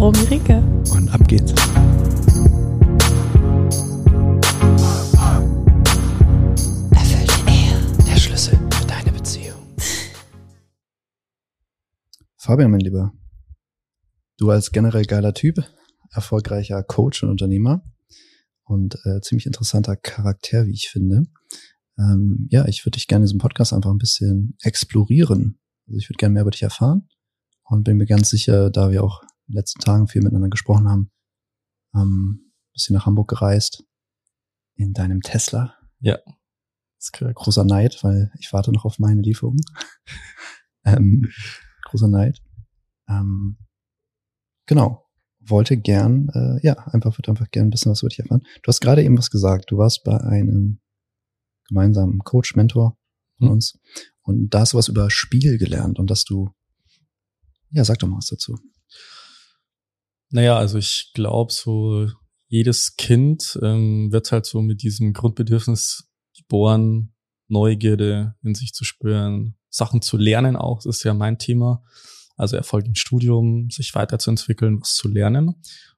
Romy Rike. Und ab geht's. Erfüllte Ehe. Der Schlüssel für deine Beziehung. Fabian, mein Lieber. Du als generell geiler Typ, erfolgreicher Coach und Unternehmer und äh, ziemlich interessanter Charakter, wie ich finde. Ähm, ja, ich würde dich gerne in diesem Podcast einfach ein bisschen explorieren. Also ich würde gerne mehr über dich erfahren und bin mir ganz sicher, da wir auch in den letzten Tagen viel miteinander gesprochen haben, ähm, bist du nach Hamburg gereist in deinem Tesla. Ja. Das ist großer Neid, weil ich warte noch auf meine Lieferung. ähm, großer Neid. Ähm, genau. Wollte gern, äh, ja, einfach, würde einfach gern ein bisschen was über dich erfahren. Du hast gerade eben was gesagt. Du warst bei einem gemeinsamen Coach, Mentor von hm. uns. Und da hast du was über Spiel gelernt und dass du ja, sag doch mal was dazu. Naja, also ich glaube, so jedes Kind ähm, wird halt so mit diesem Grundbedürfnis geboren, Neugierde in sich zu spüren, Sachen zu lernen auch, das ist ja mein Thema. Also Erfolg im Studium, sich weiterzuentwickeln, was zu lernen.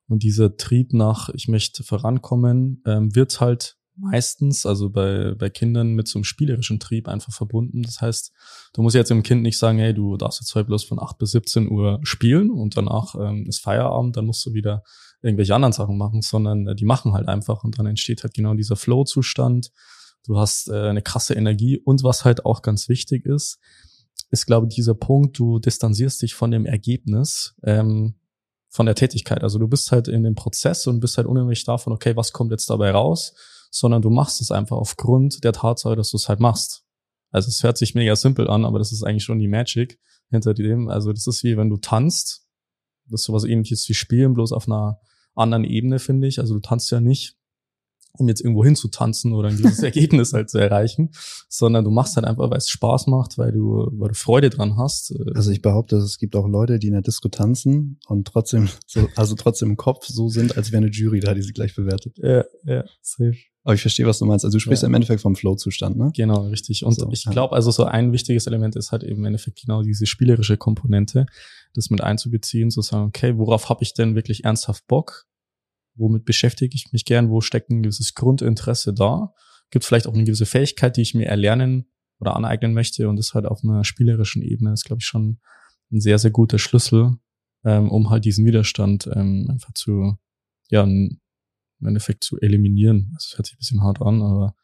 Und dieser Trieb nach, ich möchte vorankommen, ähm, wird halt meistens, also bei, bei Kindern mit so einem spielerischen Trieb einfach verbunden. Das heißt, du musst jetzt dem Kind nicht sagen, hey, du darfst jetzt heute bloß von 8 bis 17 Uhr spielen und danach ähm, ist Feierabend, dann musst du wieder irgendwelche anderen Sachen machen, sondern äh, die machen halt einfach und dann entsteht halt genau dieser Flow-Zustand. Du hast äh, eine krasse Energie und was halt auch ganz wichtig ist, ist, glaube ich, dieser Punkt, du distanzierst dich von dem Ergebnis, ähm, von der Tätigkeit. Also du bist halt in dem Prozess und bist halt unabhängig davon, okay, was kommt jetzt dabei raus? Sondern du machst es einfach aufgrund der Tatsache, dass du es halt machst. Also es hört sich mega simpel an, aber das ist eigentlich schon die Magic hinter dem. Also das ist wie wenn du tanzt. Das ist sowas ähnliches wie Spielen, bloß auf einer anderen Ebene, finde ich. Also du tanzt ja nicht um jetzt irgendwo hinzutanzen oder ein gewisses Ergebnis halt zu erreichen, sondern du machst halt einfach, weil es Spaß macht, weil du, weil du Freude dran hast. Also ich behaupte, es gibt auch Leute, die in der Disco tanzen und trotzdem, so, also trotzdem im Kopf so sind, als wäre eine Jury da, die sie gleich bewertet. Ja, ja, safe. Aber ich verstehe, was du meinst. Also du sprichst ja. im Endeffekt vom Flow-Zustand, ne? Genau, richtig. Und so, ich glaube, also so ein wichtiges Element ist halt eben im Endeffekt genau diese spielerische Komponente, das mit einzubeziehen, zu sagen, okay, worauf habe ich denn wirklich ernsthaft Bock? Womit beschäftige ich mich gern, wo steckt ein gewisses Grundinteresse da, gibt vielleicht auch eine gewisse Fähigkeit, die ich mir erlernen oder aneignen möchte und das halt auf einer spielerischen Ebene ist, glaube ich, schon ein sehr, sehr guter Schlüssel, ähm, um halt diesen Widerstand ähm, einfach zu, ja, im Endeffekt zu eliminieren. Das hört sich ein bisschen hart an, aber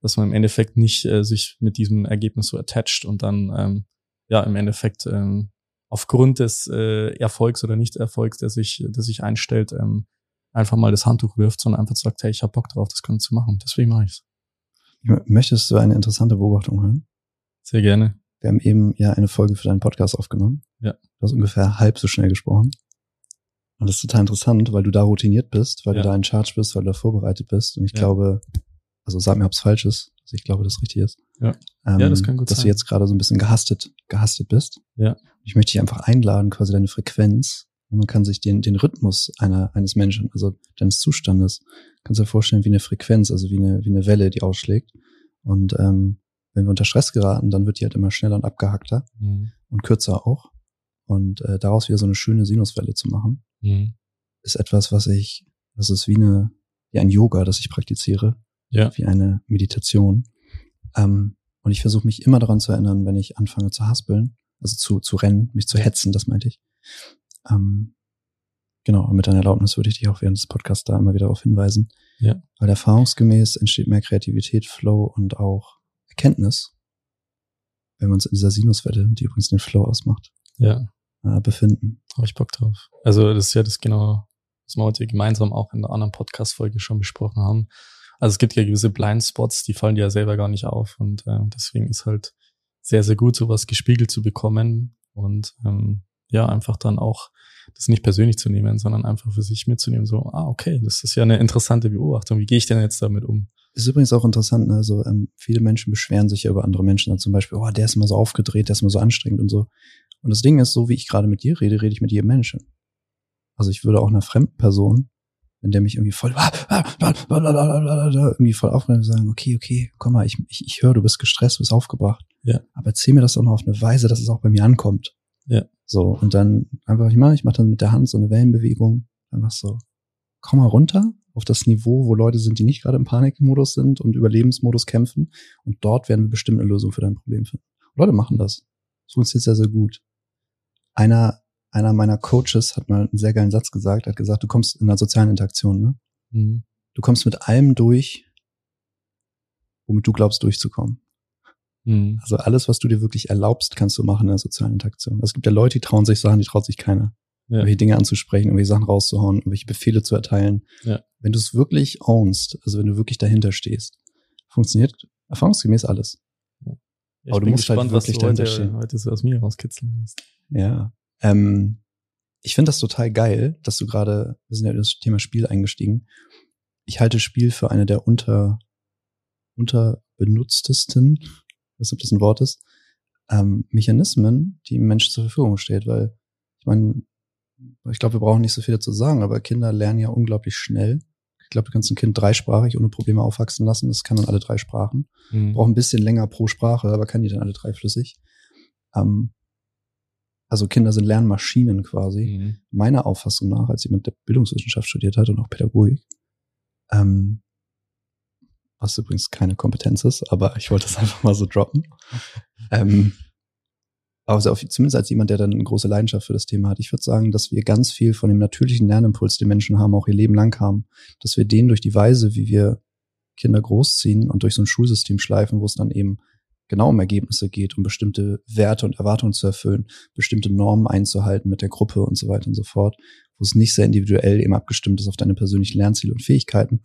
dass man im Endeffekt nicht äh, sich mit diesem Ergebnis so attached und dann ähm, ja im Endeffekt ähm, aufgrund des äh, Erfolgs oder Nicht-Erfolgs, der sich, der sich einstellt, ähm, einfach mal das Handtuch wirft, sondern einfach sagt, hey, ich habe Bock drauf, das Ganze zu machen. Deswegen mache ich's. Möchtest du eine interessante Beobachtung hören? Sehr gerne. Wir haben eben ja eine Folge für deinen Podcast aufgenommen. Ja. Du hast ungefähr halb so schnell gesprochen. Und das ist total interessant, weil du da routiniert bist, weil ja. du da in Charge bist, weil du da vorbereitet bist. Und ich ja. glaube, also sag mir, ob es falsch ist. Also ich glaube, das richtig ist. Ja. Ähm, ja, das kann gut dass sein. du jetzt gerade so ein bisschen gehastet, gehastet bist. Ja. Ich möchte dich einfach einladen, quasi deine Frequenz man kann sich den, den Rhythmus einer, eines Menschen, also deines Zustandes, kannst du dir vorstellen wie eine Frequenz, also wie eine, wie eine Welle, die ausschlägt. Und ähm, wenn wir unter Stress geraten, dann wird die halt immer schneller und abgehackter mhm. und kürzer auch. Und äh, daraus wieder so eine schöne Sinuswelle zu machen, mhm. ist etwas, was ich, das ist wie eine, wie ein Yoga, das ich praktiziere, ja. wie eine Meditation. Ähm, und ich versuche mich immer daran zu erinnern, wenn ich anfange zu haspeln, also zu, zu rennen, mich zu hetzen, das meinte ich, ähm, genau, mit deiner Erlaubnis würde ich dich auch während des Podcasts da immer wieder darauf hinweisen. Ja. Weil erfahrungsgemäß entsteht mehr Kreativität, Flow und auch Erkenntnis, wenn wir uns in dieser Sinuswelle, die übrigens den Flow ausmacht, ja. äh, befinden. Habe ich Bock drauf. Also das ist ja das genau, was wir heute gemeinsam auch in der anderen Podcast-Folge schon besprochen haben. Also es gibt ja gewisse Blindspots, die fallen dir ja selber gar nicht auf und äh, deswegen ist halt sehr, sehr gut, sowas gespiegelt zu bekommen und ähm, ja, einfach dann auch das nicht persönlich zu nehmen, sondern einfach für sich mitzunehmen. So, ah, okay, das ist ja eine interessante Beobachtung. Wie gehe ich denn jetzt damit um? Ist übrigens auch interessant, ne? also ähm, viele Menschen beschweren sich ja über andere Menschen, dann zum Beispiel, oh, der ist immer so aufgedreht, der ist immer so anstrengend und so. Und das Ding ist, so wie ich gerade mit dir rede, rede ich mit jedem Menschen. Also ich würde auch einer fremden Person, wenn der mich irgendwie voll irgendwie voll aufregt sagen, okay, okay, komm mal, ich, ich, ich höre, du bist gestresst, du bist aufgebracht. Ja. Aber erzähl mir das doch noch auf eine Weise, dass es auch bei mir ankommt. Ja. So, und dann einfach, ich mache, ich mache dann mit der Hand so eine Wellenbewegung, einfach so, komm mal runter auf das Niveau, wo Leute sind, die nicht gerade im Panikmodus sind und Überlebensmodus kämpfen. Und dort werden wir bestimmt eine Lösung für dein Problem finden. Und Leute machen das. Das funktioniert sehr, sehr gut. Einer, einer meiner Coaches hat mal einen sehr geilen Satz gesagt, hat gesagt, du kommst in einer sozialen Interaktion, ne? Mhm. Du kommst mit allem durch, womit du glaubst durchzukommen. Mhm. Also alles, was du dir wirklich erlaubst, kannst du machen in der sozialen Interaktion. Es gibt ja Leute, die trauen sich Sachen, die traut sich keiner. Ja. Irgendwelche Dinge anzusprechen, irgendwelche Sachen rauszuhauen, irgendwelche Befehle zu erteilen. Ja. Wenn du es wirklich ownst, also wenn du wirklich dahinter stehst, funktioniert erfahrungsgemäß alles. Ich Aber du musst halt gespannt, was wirklich du dahinter heute, stehen. heute so aus mir rauskitzeln wirst. Ja. Ähm, ich finde das total geil, dass du gerade, wir sind ja in das Thema Spiel eingestiegen. Ich halte Spiel für eine der unter, unterbenutztesten, weiß nicht, ob das ein Wort ist, ähm, Mechanismen, die im Menschen zur Verfügung steht, weil ich meine, ich glaube, wir brauchen nicht so viel dazu sagen, aber Kinder lernen ja unglaublich schnell. Ich glaube, du kannst ein Kind dreisprachig ohne Probleme aufwachsen lassen. Das kann dann alle drei Sprachen. Mhm. Braucht ein bisschen länger pro Sprache, aber kann die dann alle drei flüssig. Ähm, also Kinder sind Lernmaschinen quasi. Mhm. Meiner Auffassung nach, als jemand, der Bildungswissenschaft studiert hat und auch Pädagogik, ähm, was übrigens keine Kompetenz ist, aber ich wollte es einfach mal so droppen. ähm, aber also auf, zumindest als jemand, der dann eine große Leidenschaft für das Thema hat, ich würde sagen, dass wir ganz viel von dem natürlichen Lernimpuls, den Menschen haben, auch ihr Leben lang haben, dass wir den durch die Weise, wie wir Kinder großziehen und durch so ein Schulsystem schleifen, wo es dann eben genau um Ergebnisse geht, um bestimmte Werte und Erwartungen zu erfüllen, bestimmte Normen einzuhalten mit der Gruppe und so weiter und so fort, wo es nicht sehr individuell eben abgestimmt ist auf deine persönlichen Lernziele und Fähigkeiten,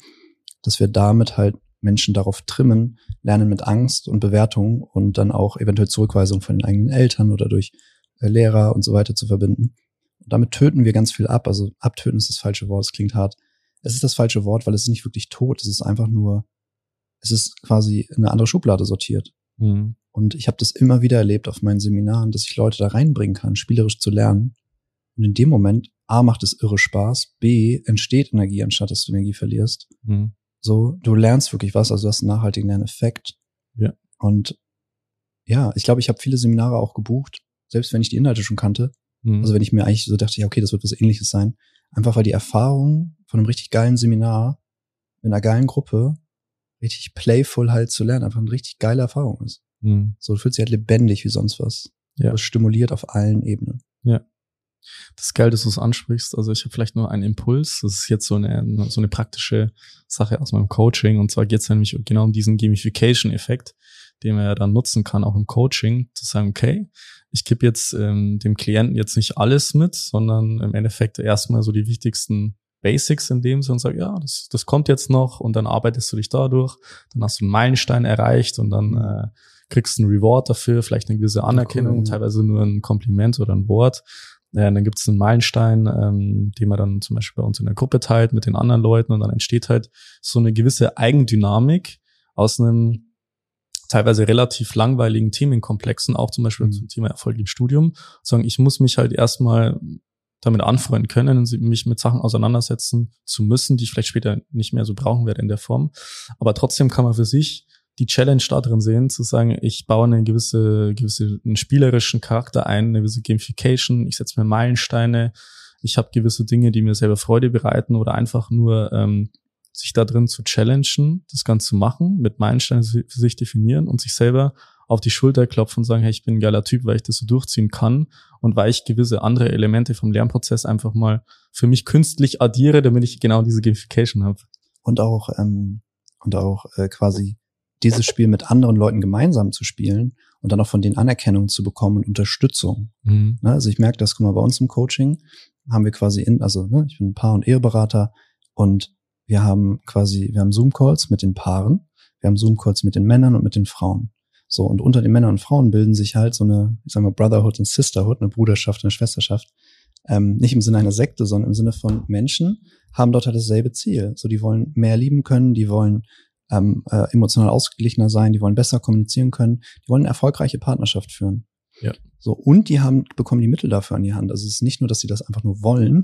dass wir damit halt Menschen darauf trimmen, lernen mit Angst und Bewertung und dann auch eventuell Zurückweisung von den eigenen Eltern oder durch äh, Lehrer und so weiter zu verbinden. Und damit töten wir ganz viel ab. Also abtöten ist das falsche Wort, es klingt hart. Es ist das falsche Wort, weil es ist nicht wirklich tot, es ist einfach nur, es ist quasi in eine andere Schublade sortiert. Mhm. Und ich habe das immer wieder erlebt auf meinen Seminaren, dass ich Leute da reinbringen kann, spielerisch zu lernen. Und in dem Moment, A, macht es irre Spaß, B, entsteht Energie, anstatt dass du Energie verlierst. Mhm. So, du lernst wirklich was, also du hast einen nachhaltigen Lerneffekt. Ja. Und ja, ich glaube, ich habe viele Seminare auch gebucht, selbst wenn ich die Inhalte schon kannte. Mhm. Also wenn ich mir eigentlich so dachte, ja, okay, das wird was ähnliches sein. Einfach weil die Erfahrung von einem richtig geilen Seminar in einer geilen Gruppe richtig playful halt zu lernen, einfach eine richtig geile Erfahrung ist. Mhm. So, du fühlst dich halt lebendig wie sonst was. Ja. Bist stimuliert auf allen Ebenen. Das ist geil, dass du es ansprichst. Also ich habe vielleicht nur einen Impuls. Das ist jetzt so eine, so eine praktische Sache aus meinem Coaching. Und zwar geht es nämlich genau um diesen Gamification-Effekt, den man ja dann nutzen kann, auch im Coaching, zu sagen, okay, ich gebe jetzt ähm, dem Klienten jetzt nicht alles mit, sondern im Endeffekt erstmal so die wichtigsten Basics in dem Sinne und sag, ja, das, das kommt jetzt noch und dann arbeitest du dich dadurch, dann hast du einen Meilenstein erreicht und dann äh, kriegst du einen Reward dafür, vielleicht eine gewisse Anerkennung, cool, teilweise nur ein Kompliment oder ein Wort. Ja, dann gibt es einen Meilenstein, ähm, den man dann zum Beispiel bei uns in der Gruppe teilt mit den anderen Leuten und dann entsteht halt so eine gewisse Eigendynamik aus einem teilweise relativ langweiligen Themenkomplexen, auch zum Beispiel Mhm. zum Thema Erfolg im Studium, sagen, ich muss mich halt erstmal damit anfreunden können und mich mit Sachen auseinandersetzen zu müssen, die ich vielleicht später nicht mehr so brauchen werde in der Form. Aber trotzdem kann man für sich die Challenge da drin sehen, zu sagen, ich baue eine gewisse, gewisse, einen spielerischen Charakter ein, eine gewisse Gamification, ich setze mir Meilensteine, ich habe gewisse Dinge, die mir selber Freude bereiten oder einfach nur ähm, sich da drin zu challengen, das Ganze zu machen, mit Meilensteinen für sich definieren und sich selber auf die Schulter klopfen und sagen, hey, ich bin ein geiler Typ, weil ich das so durchziehen kann und weil ich gewisse andere Elemente vom Lernprozess einfach mal für mich künstlich addiere, damit ich genau diese Gamification habe. Und auch, ähm, und auch äh, quasi dieses Spiel mit anderen Leuten gemeinsam zu spielen und dann auch von denen Anerkennung zu bekommen und Unterstützung. Mhm. Ne? Also ich merke das, guck mal, bei uns im Coaching haben wir quasi in, also ne, ich bin ein Paar- und Eheberater und wir haben quasi, wir haben Zoom-Calls mit den Paaren, wir haben Zoom-Calls mit den Männern und mit den Frauen. So, und unter den Männern und Frauen bilden sich halt so eine, ich sag mal, Brotherhood und Sisterhood, eine Bruderschaft, eine Schwesterschaft. Ähm, nicht im Sinne einer Sekte, sondern im Sinne von Menschen haben dort halt dasselbe Ziel. So, die wollen mehr lieben können, die wollen ähm, äh, emotional ausgeglichener sein, die wollen besser kommunizieren können, die wollen eine erfolgreiche Partnerschaft führen. Ja. So, und die haben, bekommen die Mittel dafür an die Hand. Also es ist nicht nur, dass sie das einfach nur wollen.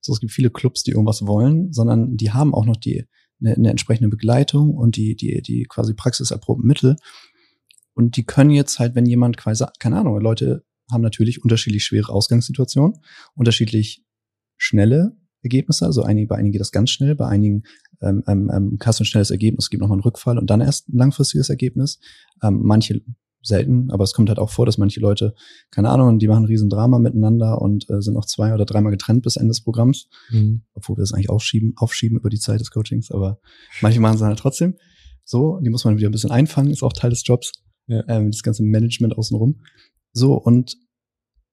So, es gibt viele Clubs, die irgendwas wollen, sondern die haben auch noch die, eine, eine entsprechende Begleitung und die, die, die quasi praxiserprobten Mittel, und die können jetzt halt, wenn jemand quasi, keine Ahnung, Leute haben natürlich unterschiedlich schwere Ausgangssituationen, unterschiedlich schnelle Ergebnisse. Also einige, bei einigen geht das ganz schnell, bei einigen ähm, ähm, ähm hast du ein schnelles Ergebnis, gibt nochmal einen Rückfall und dann erst ein langfristiges Ergebnis. Ähm, manche selten, aber es kommt halt auch vor, dass manche Leute, keine Ahnung, die machen ein riesen Drama miteinander und äh, sind auch zwei oder dreimal getrennt bis Ende des Programms, mhm. obwohl wir das eigentlich aufschieben, aufschieben über die Zeit des Coachings, aber manche machen es halt trotzdem. So, die muss man wieder ein bisschen einfangen, ist auch Teil des Jobs ja. ähm, das ganze Management außenrum. So, und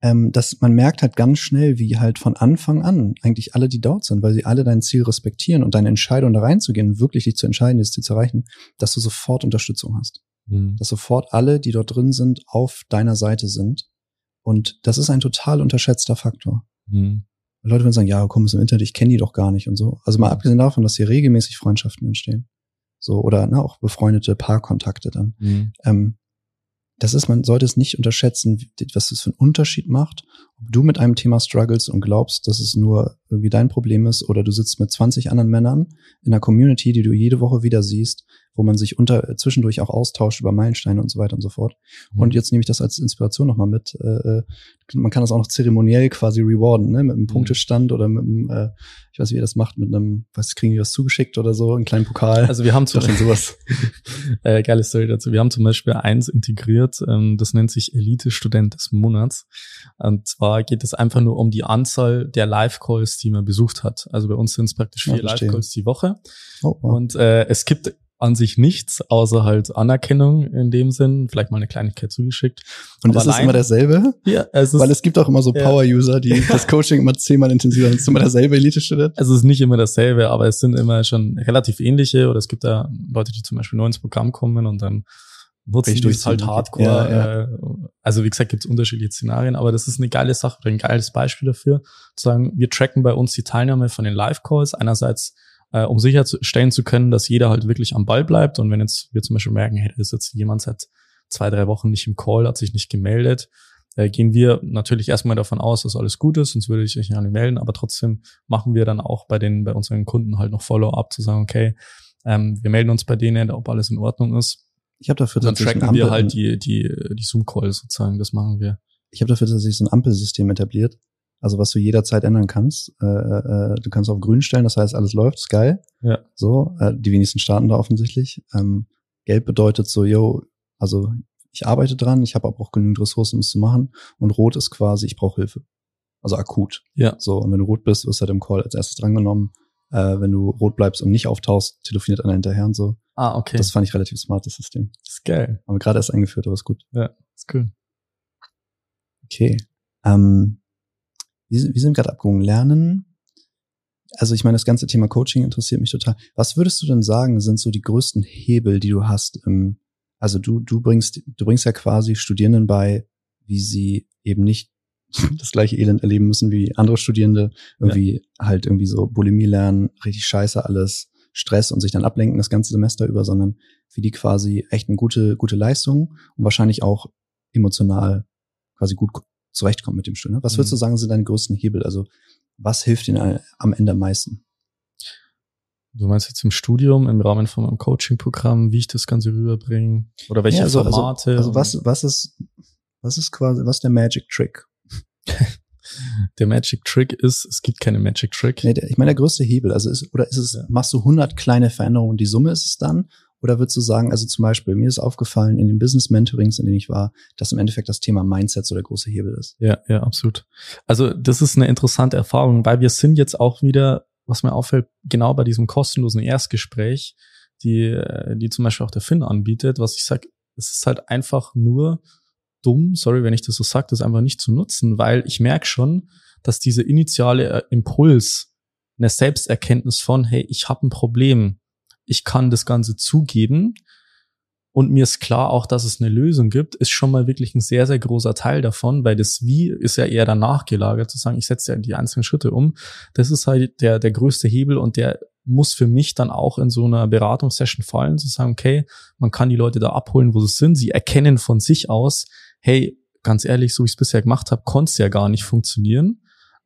ähm, dass man merkt halt ganz schnell, wie halt von Anfang an eigentlich alle, die dort sind, weil sie alle dein Ziel respektieren und deine Entscheidung da reinzugehen, wirklich dich zu entscheiden, dieses Ziel zu erreichen, dass du sofort Unterstützung hast. Mhm. Dass sofort alle, die dort drin sind, auf deiner Seite sind. Und das ist ein total unterschätzter Faktor. Mhm. Leute würden sagen, ja, komm, ist im Internet, ich kenne die doch gar nicht und so. Also mal abgesehen davon, dass hier regelmäßig Freundschaften entstehen. So, oder na, auch befreundete Paarkontakte dann. Mhm. Ähm, das ist, man sollte es nicht unterschätzen, was das für einen Unterschied macht, ob du mit einem Thema struggles und glaubst, dass es nur irgendwie dein Problem ist oder du sitzt mit 20 anderen Männern in einer Community, die du jede Woche wieder siehst, wo man sich unter zwischendurch auch austauscht über Meilensteine und so weiter und so fort. Mhm. Und jetzt nehme ich das als Inspiration nochmal mit. Äh, äh, man kann das auch noch zeremoniell quasi rewarden, ne? mit einem mhm. Punktestand oder mit einem, äh, ich weiß nicht, wie ihr das macht, mit einem, was kriegen die was zugeschickt oder so, einen kleinen Pokal. Also wir haben zum Beispiel sowas. äh, geile Story dazu. Wir haben zum Beispiel eins integriert, ähm, das nennt sich Elite-Student des Monats. Und zwar geht es einfach nur um die Anzahl der Live-Calls, die man besucht hat. Also bei uns sind es praktisch vier ja, Live-Calls die Woche. Oh, wow. Und äh, es gibt an sich nichts, außer halt Anerkennung in dem Sinn, vielleicht mal eine Kleinigkeit zugeschickt. Und Aber ist es immer derselbe? Ja, es ist, Weil es gibt auch immer so Power-User, die das Coaching immer zehnmal intensiver sind. Ist immer derselbe Elite-Student? Es ist nicht immer dasselbe, aber es sind immer schon relativ ähnliche oder es gibt da Leute, die zum Beispiel neu ins Programm kommen und dann nutzen die es halt Hardcore. Ja, ja. Äh, also wie gesagt, gibt es unterschiedliche Szenarien, aber das ist eine geile Sache oder ein geiles Beispiel dafür, zu sagen, wir tracken bei uns die Teilnahme von den Live-Calls. Einerseits äh, um sicherstellen zu können, dass jeder halt wirklich am Ball bleibt. Und wenn jetzt wir zum Beispiel merken, hey, da ist jetzt jemand seit zwei, drei Wochen nicht im Call, hat sich nicht gemeldet, äh, gehen wir natürlich erstmal davon aus, dass alles gut ist, sonst würde ich mich nicht melden, aber trotzdem machen wir dann auch bei den, bei unseren Kunden halt noch Follow-up zu sagen, okay, ähm, wir melden uns bei denen, ob alles in Ordnung ist. Ich habe dafür dann tracken wir halt die, die, die Zoom-Calls sozusagen, das machen wir. Ich habe dafür tatsächlich so ein Ampelsystem etabliert. Also was du jederzeit ändern kannst. Äh, äh, du kannst auf grün stellen, das heißt, alles läuft, ist geil. Ja. So, äh, die wenigsten starten da offensichtlich. Ähm, gelb bedeutet so, yo, also ich arbeite dran, ich habe aber auch genügend Ressourcen, um es zu machen. Und rot ist quasi, ich brauche Hilfe. Also akut. Ja. So, und wenn du rot bist, wirst du halt im Call als erstes drangenommen. Äh, wenn du rot bleibst und nicht auftauchst, telefoniert einer hinterher und so. Ah, okay. Das fand ich relativ smart, das System. Das ist geil. Aber gerade erst eingeführt, aber ist gut. Ja, ist cool. Okay. Ähm, wir, wir sind gerade abgegangen. Lernen. Also ich meine, das ganze Thema Coaching interessiert mich total. Was würdest du denn sagen, sind so die größten Hebel, die du hast? Im, also du, du bringst, du bringst ja quasi Studierenden bei, wie sie eben nicht das gleiche Elend erleben müssen wie andere Studierende, irgendwie ja. halt irgendwie so Bulimie lernen, richtig scheiße alles, Stress und sich dann ablenken das ganze Semester über, sondern wie die quasi echt eine gute, gute Leistung und wahrscheinlich auch emotional quasi gut zurechtkommt mit dem Stuhl. Ne? Was würdest du mhm. sagen, sind deine größten Hebel? Also was hilft ihnen am Ende am meisten? Du meinst jetzt im Studium, im Rahmen von meinem Coaching-Programm, wie ich das Ganze rüberbringe? Oder welche ja, also, also Formate? Also, also was, was ist, was ist quasi, was ist der Magic Trick? der Magic Trick ist, es gibt keine Magic Trick. Nee, der, ich meine, der größte Hebel, also ist, oder ist es, ja. machst du 100 kleine Veränderungen, die Summe ist es dann? Oder würdest du sagen, also zum Beispiel, mir ist aufgefallen in den Business Mentorings, in denen ich war, dass im Endeffekt das Thema Mindset so der große Hebel ist? Ja, ja, absolut. Also das ist eine interessante Erfahrung, weil wir sind jetzt auch wieder, was mir auffällt, genau bei diesem kostenlosen Erstgespräch, die, die zum Beispiel auch der Finn anbietet, was ich sage, es ist halt einfach nur dumm, sorry, wenn ich das so sage, das einfach nicht zu nutzen, weil ich merke schon, dass diese initiale äh, Impuls, eine Selbsterkenntnis von, hey, ich habe ein Problem, ich kann das Ganze zugeben, und mir ist klar auch, dass es eine Lösung gibt, ist schon mal wirklich ein sehr, sehr großer Teil davon, weil das Wie ist ja eher danach gelagert, zu sagen, ich setze ja die einzelnen Schritte um. Das ist halt der, der größte Hebel und der muss für mich dann auch in so einer Beratungssession fallen, zu sagen, okay, man kann die Leute da abholen, wo sie sind. Sie erkennen von sich aus, hey, ganz ehrlich, so wie ich es bisher gemacht habe, konnte es ja gar nicht funktionieren.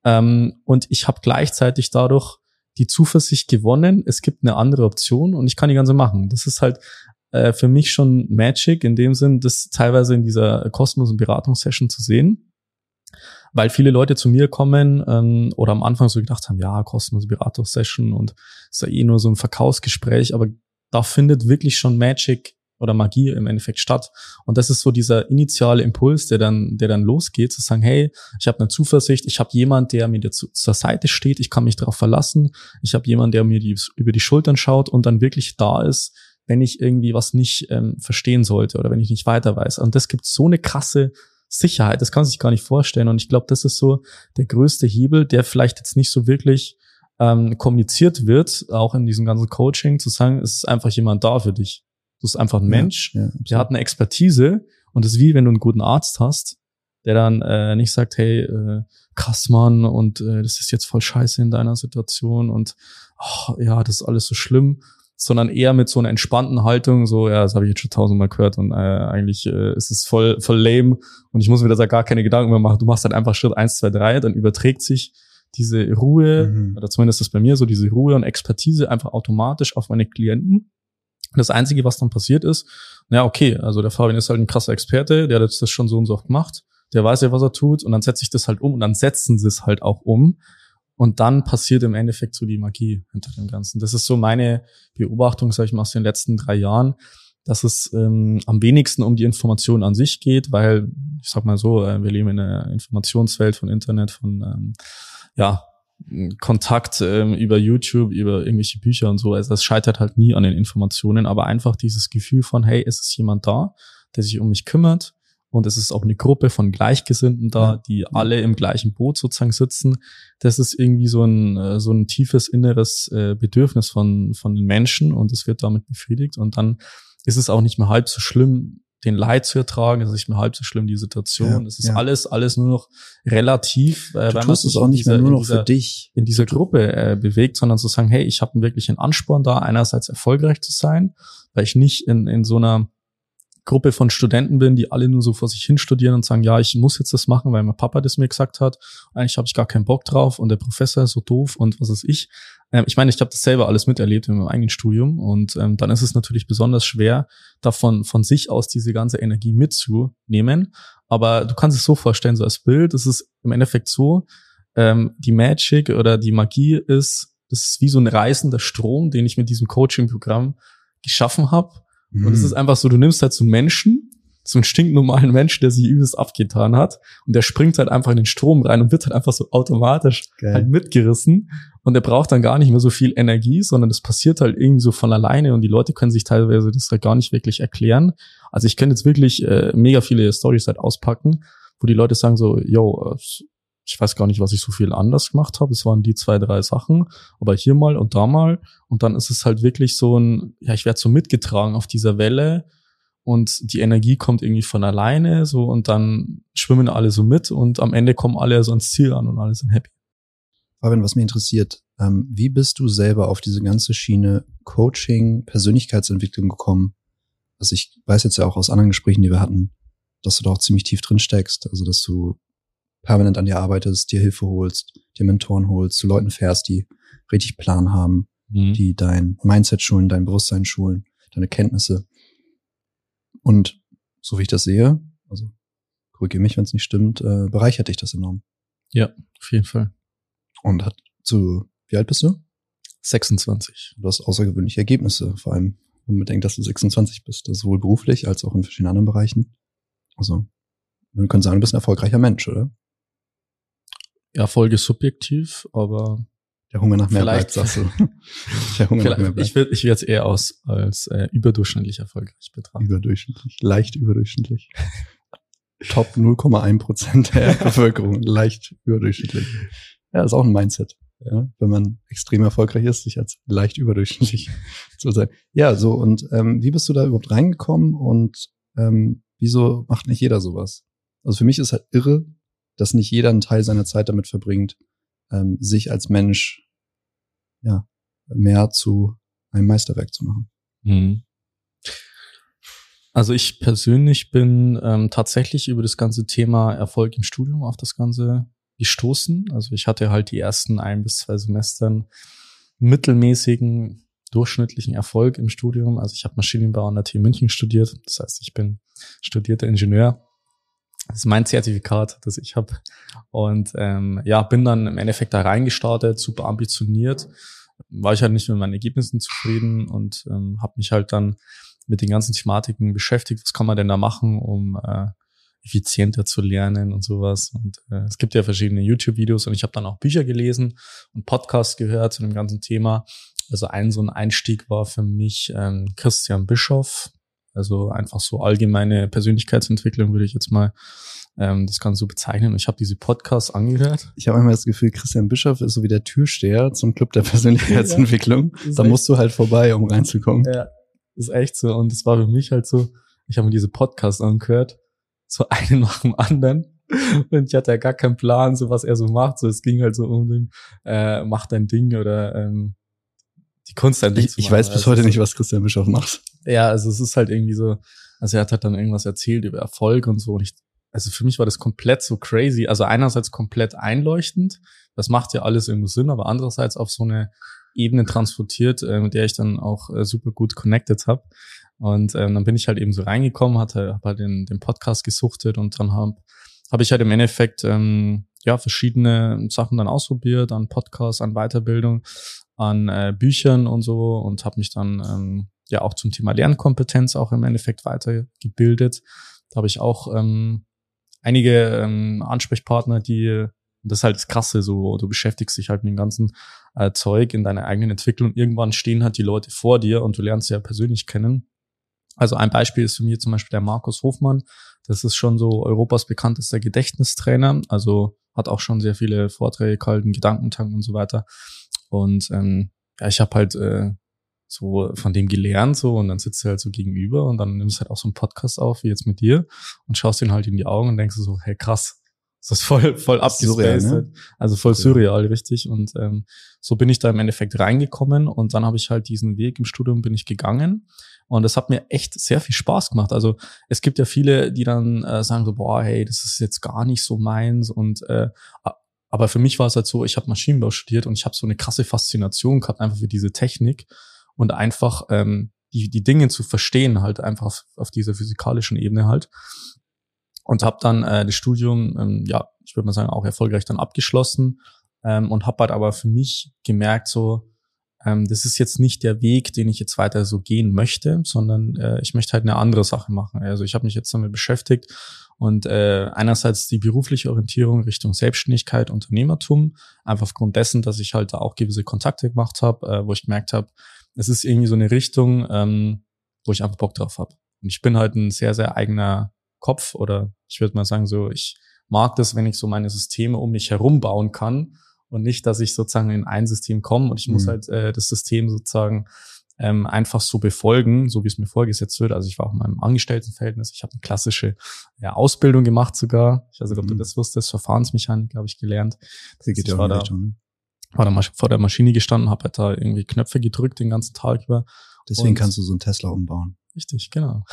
Ähm, und ich habe gleichzeitig dadurch die Zuversicht gewonnen, es gibt eine andere Option und ich kann die ganze machen. Das ist halt äh, für mich schon Magic in dem Sinn, das teilweise in dieser kostenlosen Beratungssession zu sehen. Weil viele Leute zu mir kommen ähm, oder am Anfang so gedacht haben, ja, kostenlose Beratungssession und ist ja eh nur so ein Verkaufsgespräch, aber da findet wirklich schon Magic oder Magie im Endeffekt statt. Und das ist so dieser initiale Impuls, der dann, der dann losgeht, zu sagen, hey, ich habe eine Zuversicht, ich habe jemand, der mir zu, zur Seite steht, ich kann mich darauf verlassen, ich habe jemand, der mir die, über die Schultern schaut und dann wirklich da ist, wenn ich irgendwie was nicht ähm, verstehen sollte oder wenn ich nicht weiter weiß. Und das gibt so eine krasse Sicherheit, das kann man sich gar nicht vorstellen. Und ich glaube, das ist so der größte Hebel, der vielleicht jetzt nicht so wirklich ähm, kommuniziert wird, auch in diesem ganzen Coaching, zu sagen, es ist einfach jemand da für dich. Du bist einfach ein Mensch, ja, der hat eine Expertise und das ist wie wenn du einen guten Arzt hast, der dann äh, nicht sagt, hey, äh, krass Mann und äh, das ist jetzt voll scheiße in deiner Situation und oh, ja, das ist alles so schlimm, sondern eher mit so einer entspannten Haltung, so, ja, das habe ich jetzt schon tausendmal gehört und äh, eigentlich äh, ist es voll, voll lame und ich muss mir da gar keine Gedanken mehr machen. Du machst halt einfach Schritt eins, zwei, drei, dann überträgt sich diese Ruhe, mhm. oder zumindest ist das bei mir so, diese Ruhe und Expertise einfach automatisch auf meine Klienten. Das Einzige, was dann passiert ist, ja, okay, also der Fabian ist halt ein krasser Experte, der hat das schon so und so oft gemacht, der weiß ja, was er tut und dann setze ich das halt um und dann setzen sie es halt auch um. Und dann passiert im Endeffekt so die Magie hinter dem Ganzen. Das ist so meine Beobachtung, sag ich mal, aus den letzten drei Jahren, dass es ähm, am wenigsten um die Information an sich geht, weil, ich sag mal so, äh, wir leben in einer Informationswelt von Internet, von ähm, ja, Kontakt ähm, über YouTube, über irgendwelche Bücher und so. Also das scheitert halt nie an den Informationen, aber einfach dieses Gefühl von, hey, es ist jemand da, der sich um mich kümmert, und es ist auch eine Gruppe von Gleichgesinnten da, ja. die alle im gleichen Boot sozusagen sitzen. Das ist irgendwie so ein, äh, so ein tiefes inneres äh, Bedürfnis von, von den Menschen und es wird damit befriedigt. Und dann ist es auch nicht mehr halb so schlimm, den Leid zu ertragen, es ist nicht mehr halb so schlimm, die Situation. Es ja, ist ja. alles, alles nur noch relativ, äh, du man sich auch nicht dieser, mehr nur noch dieser, für dich in dieser Gruppe äh, bewegt, sondern zu sagen, hey, ich habe wirklich einen Ansporn da, einerseits erfolgreich zu sein, weil ich nicht in, in so einer Gruppe von Studenten bin, die alle nur so vor sich hin studieren und sagen, ja, ich muss jetzt das machen, weil mein Papa das mir gesagt hat. Eigentlich habe ich gar keinen Bock drauf und der Professor ist so doof und was weiß ich. Ähm, ich meine, ich habe das selber alles miterlebt in meinem eigenen Studium und ähm, dann ist es natürlich besonders schwer, davon von sich aus diese ganze Energie mitzunehmen. Aber du kannst es so vorstellen, so als Bild, es ist im Endeffekt so, ähm, die Magic oder die Magie ist, das ist wie so ein reißender Strom, den ich mit diesem Coaching-Programm geschaffen habe Mhm. Und es ist einfach so, du nimmst halt so einen Menschen, so einen stinknormalen Menschen, der sich übelst abgetan hat und der springt halt einfach in den Strom rein und wird halt einfach so automatisch Geil. halt mitgerissen und der braucht dann gar nicht mehr so viel Energie, sondern das passiert halt irgendwie so von alleine und die Leute können sich teilweise das halt gar nicht wirklich erklären. Also ich könnte jetzt wirklich äh, mega viele Stories halt auspacken, wo die Leute sagen so, yo, äh, ich weiß gar nicht, was ich so viel anders gemacht habe. Es waren die zwei, drei Sachen, aber hier mal und da mal. Und dann ist es halt wirklich so ein, ja, ich werde so mitgetragen auf dieser Welle und die Energie kommt irgendwie von alleine so und dann schwimmen alle so mit und am Ende kommen alle so ans Ziel an und alle sind happy. Fabian, was mich interessiert, ähm, wie bist du selber auf diese ganze Schiene Coaching, Persönlichkeitsentwicklung gekommen? Also ich weiß jetzt ja auch aus anderen Gesprächen, die wir hatten, dass du da auch ziemlich tief drin steckst, also dass du permanent an dir arbeitest, dir Hilfe holst, dir Mentoren holst, zu Leuten fährst, die richtig Plan haben, mhm. die dein Mindset schulen, dein Bewusstsein schulen, deine Kenntnisse. Und so wie ich das sehe, also korrigiere mich, wenn es nicht stimmt, äh, bereichert dich das enorm. Ja, auf jeden Fall. Und hat zu, wie alt bist du? 26. Du hast außergewöhnliche Ergebnisse, vor allem, wenn man bedenkt, dass du 26 bist, sowohl beruflich als auch in verschiedenen anderen Bereichen. Also, man könnte sagen, du bist ein erfolgreicher Mensch, oder? Erfolg ist subjektiv, aber der Hunger nach mehr bleibt, sagst du. Der Hunger nach mehr bleibt. Ich will ich will es eher aus als äh, überdurchschnittlich erfolgreich betrachten. Überdurchschnittlich, leicht überdurchschnittlich. Top 0,1 Prozent der Bevölkerung, leicht überdurchschnittlich. Ja, ist auch ein Mindset. ja, wenn man extrem erfolgreich ist, sich als leicht überdurchschnittlich zu sein. Ja, so und ähm, wie bist du da überhaupt reingekommen und ähm, wieso macht nicht jeder sowas? Also für mich ist halt irre, dass nicht jeder einen Teil seiner Zeit damit verbringt, ähm, sich als Mensch ja mehr zu einem Meisterwerk zu machen. Mhm. Also ich persönlich bin ähm, tatsächlich über das ganze Thema Erfolg im Studium auf das Ganze gestoßen. Also ich hatte halt die ersten ein bis zwei Semestern mittelmäßigen, durchschnittlichen Erfolg im Studium. Also ich habe Maschinenbau an der TU München studiert. Das heißt, ich bin studierter Ingenieur. Das ist mein Zertifikat, das ich habe. Und ähm, ja, bin dann im Endeffekt da reingestartet, super ambitioniert. War ich halt nicht mit meinen Ergebnissen zufrieden und ähm, habe mich halt dann mit den ganzen Thematiken beschäftigt. Was kann man denn da machen, um äh, effizienter zu lernen und sowas. Und äh, es gibt ja verschiedene YouTube-Videos und ich habe dann auch Bücher gelesen und Podcasts gehört zu dem ganzen Thema. Also ein so ein Einstieg war für mich ähm, Christian Bischoff. Also einfach so allgemeine Persönlichkeitsentwicklung würde ich jetzt mal ähm, das Ganze so bezeichnen. Und ich habe diese Podcasts angehört. Ich habe immer das Gefühl, Christian Bischoff ist so wie der Türsteher zum Club der Persönlichkeitsentwicklung. ja, da musst du halt vorbei, um reinzukommen. Ja, ist echt so. Und es war für mich halt so, ich habe mir diese Podcasts angehört so einen nach dem anderen. Und ich hatte ja gar keinen Plan, so was er so macht. So, es ging halt so um den, äh, mach dein Ding oder ähm, die Kunst dein Ding ich, zu machen. Ich weiß bis also heute nicht, was Christian Bischof macht. Ja, also es ist halt irgendwie so, also er hat halt dann irgendwas erzählt über Erfolg und so. Und ich, also für mich war das komplett so crazy. Also einerseits komplett einleuchtend, das macht ja alles irgendwo Sinn, aber andererseits auf so eine Ebene transportiert, äh, mit der ich dann auch äh, super gut connected habe. Und ähm, dann bin ich halt eben so reingekommen, hatte hab halt den, den Podcast gesuchtet und dann habe hab ich halt im Endeffekt ähm, ja verschiedene Sachen dann ausprobiert, an Podcasts, an Weiterbildung, an äh, Büchern und so und habe mich dann ähm, ja auch zum Thema Lernkompetenz auch im Endeffekt weitergebildet. Da habe ich auch ähm, einige ähm, Ansprechpartner, die und das ist halt das Krasse, so du beschäftigst dich halt mit dem ganzen äh, Zeug in deiner eigenen Entwicklung. Irgendwann stehen halt die Leute vor dir und du lernst sie ja persönlich kennen. Also ein Beispiel ist für mich zum Beispiel der Markus Hofmann. Das ist schon so Europas bekanntester Gedächtnistrainer. Also hat auch schon sehr viele Vorträge gehalten, Gedankentanken und so weiter. Und ähm, ja, ich habe halt äh, so von dem gelernt so und dann sitzt du halt so gegenüber und dann nimmst du halt auch so einen Podcast auf, wie jetzt mit dir und schaust ihn halt in die Augen und denkst so, hey krass, das ist voll, voll abgespaced. Ne? Also voll surreal, richtig. Und ähm, so bin ich da im Endeffekt reingekommen und dann habe ich halt diesen Weg im Studium bin ich gegangen und das hat mir echt sehr viel Spaß gemacht. Also es gibt ja viele, die dann äh, sagen so, boah, hey, das ist jetzt gar nicht so meins. Und äh, aber für mich war es halt so, ich habe Maschinenbau studiert und ich habe so eine krasse Faszination gehabt einfach für diese Technik und einfach ähm, die, die Dinge zu verstehen, halt einfach auf, auf dieser physikalischen Ebene halt. Und habe dann äh, das Studium, ähm, ja, ich würde mal sagen, auch erfolgreich dann abgeschlossen ähm, und habe halt aber für mich gemerkt, so, ähm, das ist jetzt nicht der Weg, den ich jetzt weiter so gehen möchte, sondern äh, ich möchte halt eine andere Sache machen. Also ich habe mich jetzt damit beschäftigt und äh, einerseits die berufliche Orientierung Richtung Selbstständigkeit, Unternehmertum, einfach aufgrund dessen, dass ich halt da auch gewisse Kontakte gemacht habe, äh, wo ich gemerkt habe, es ist irgendwie so eine Richtung, ähm, wo ich einfach Bock drauf habe. Und ich bin halt ein sehr, sehr eigener Kopf oder ich würde mal sagen so, ich mag das, wenn ich so meine Systeme um mich herum bauen kann und nicht, dass ich sozusagen in ein System komme und ich mhm. muss halt äh, das System sozusagen ähm, einfach so befolgen, so wie es mir vorgesetzt wird. Also ich war auch in meinem Angestelltenverhältnis. Ich habe eine klassische ja, Ausbildung gemacht sogar. Ich weiß nicht, ob mhm. du das wusstest. Verfahrensmechanik habe ich gelernt. Das geht ja auch war, da, ne? war da vor der Maschine gestanden, habe halt da irgendwie Knöpfe gedrückt den ganzen Tag über. Deswegen und, kannst du so einen Tesla umbauen. Richtig, genau.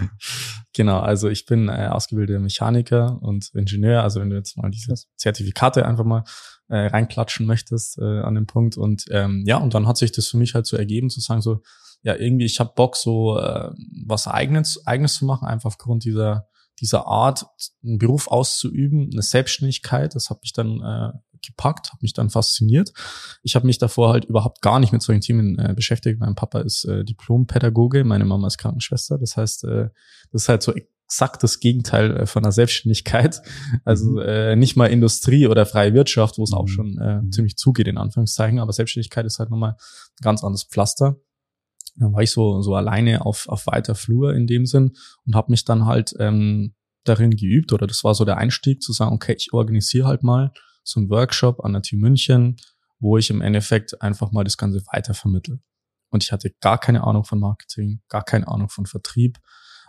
genau, also ich bin äh, ausgebildeter Mechaniker und Ingenieur. Also wenn du jetzt mal diese Zertifikate einfach mal äh, reinklatschen möchtest äh, an dem Punkt. Und ähm, ja, und dann hat sich das für mich halt so ergeben, zu sagen so, ja, irgendwie, ich habe Bock, so äh, was eigenes, eigenes zu machen, einfach aufgrund dieser dieser Art, einen Beruf auszuüben, eine Selbstständigkeit, das hat mich dann äh, gepackt, hat mich dann fasziniert. Ich habe mich davor halt überhaupt gar nicht mit solchen Themen äh, beschäftigt. Mein Papa ist äh, Diplompädagoge, meine Mama ist Krankenschwester. Das heißt, äh, das ist halt so exakt das Gegenteil äh, von der Selbstständigkeit. Also mhm. äh, nicht mal Industrie oder freie Wirtschaft, wo es auch mhm. schon äh, mhm. ziemlich zugeht, in Anführungszeichen. Aber Selbstständigkeit ist halt nochmal ein ganz anderes Pflaster. Da war ich so, so alleine auf, auf weiter Flur in dem Sinn und habe mich dann halt ähm, darin geübt oder das war so der Einstieg zu sagen, okay, ich organisiere halt mal so einen Workshop an der TU München wo ich im Endeffekt einfach mal das Ganze weitervermittle. Und ich hatte gar keine Ahnung von Marketing, gar keine Ahnung von Vertrieb,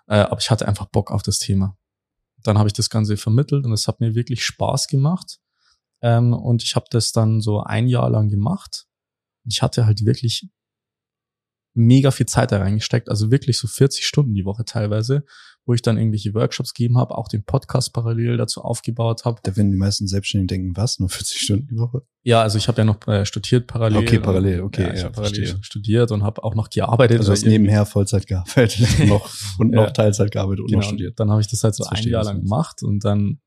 äh, aber ich hatte einfach Bock auf das Thema. Dann habe ich das Ganze vermittelt und es hat mir wirklich Spaß gemacht. Ähm, und ich habe das dann so ein Jahr lang gemacht. Ich hatte halt wirklich mega viel Zeit da reingesteckt, also wirklich so 40 Stunden die Woche teilweise, wo ich dann irgendwelche Workshops gegeben habe, auch den Podcast parallel dazu aufgebaut habe. Da werden die meisten Selbstständigen denken, was, nur 40 Stunden die Woche? Ja, also ich habe ja noch äh, studiert parallel. Okay, parallel, okay. Ja, ich ja, habe parallel verstehe. studiert und habe auch noch gearbeitet. Also hast nebenher Vollzeit gearbeitet noch, und noch Teilzeit gearbeitet und genau, noch studiert. Dann habe ich das halt so das ein Jahr lang gemacht und dann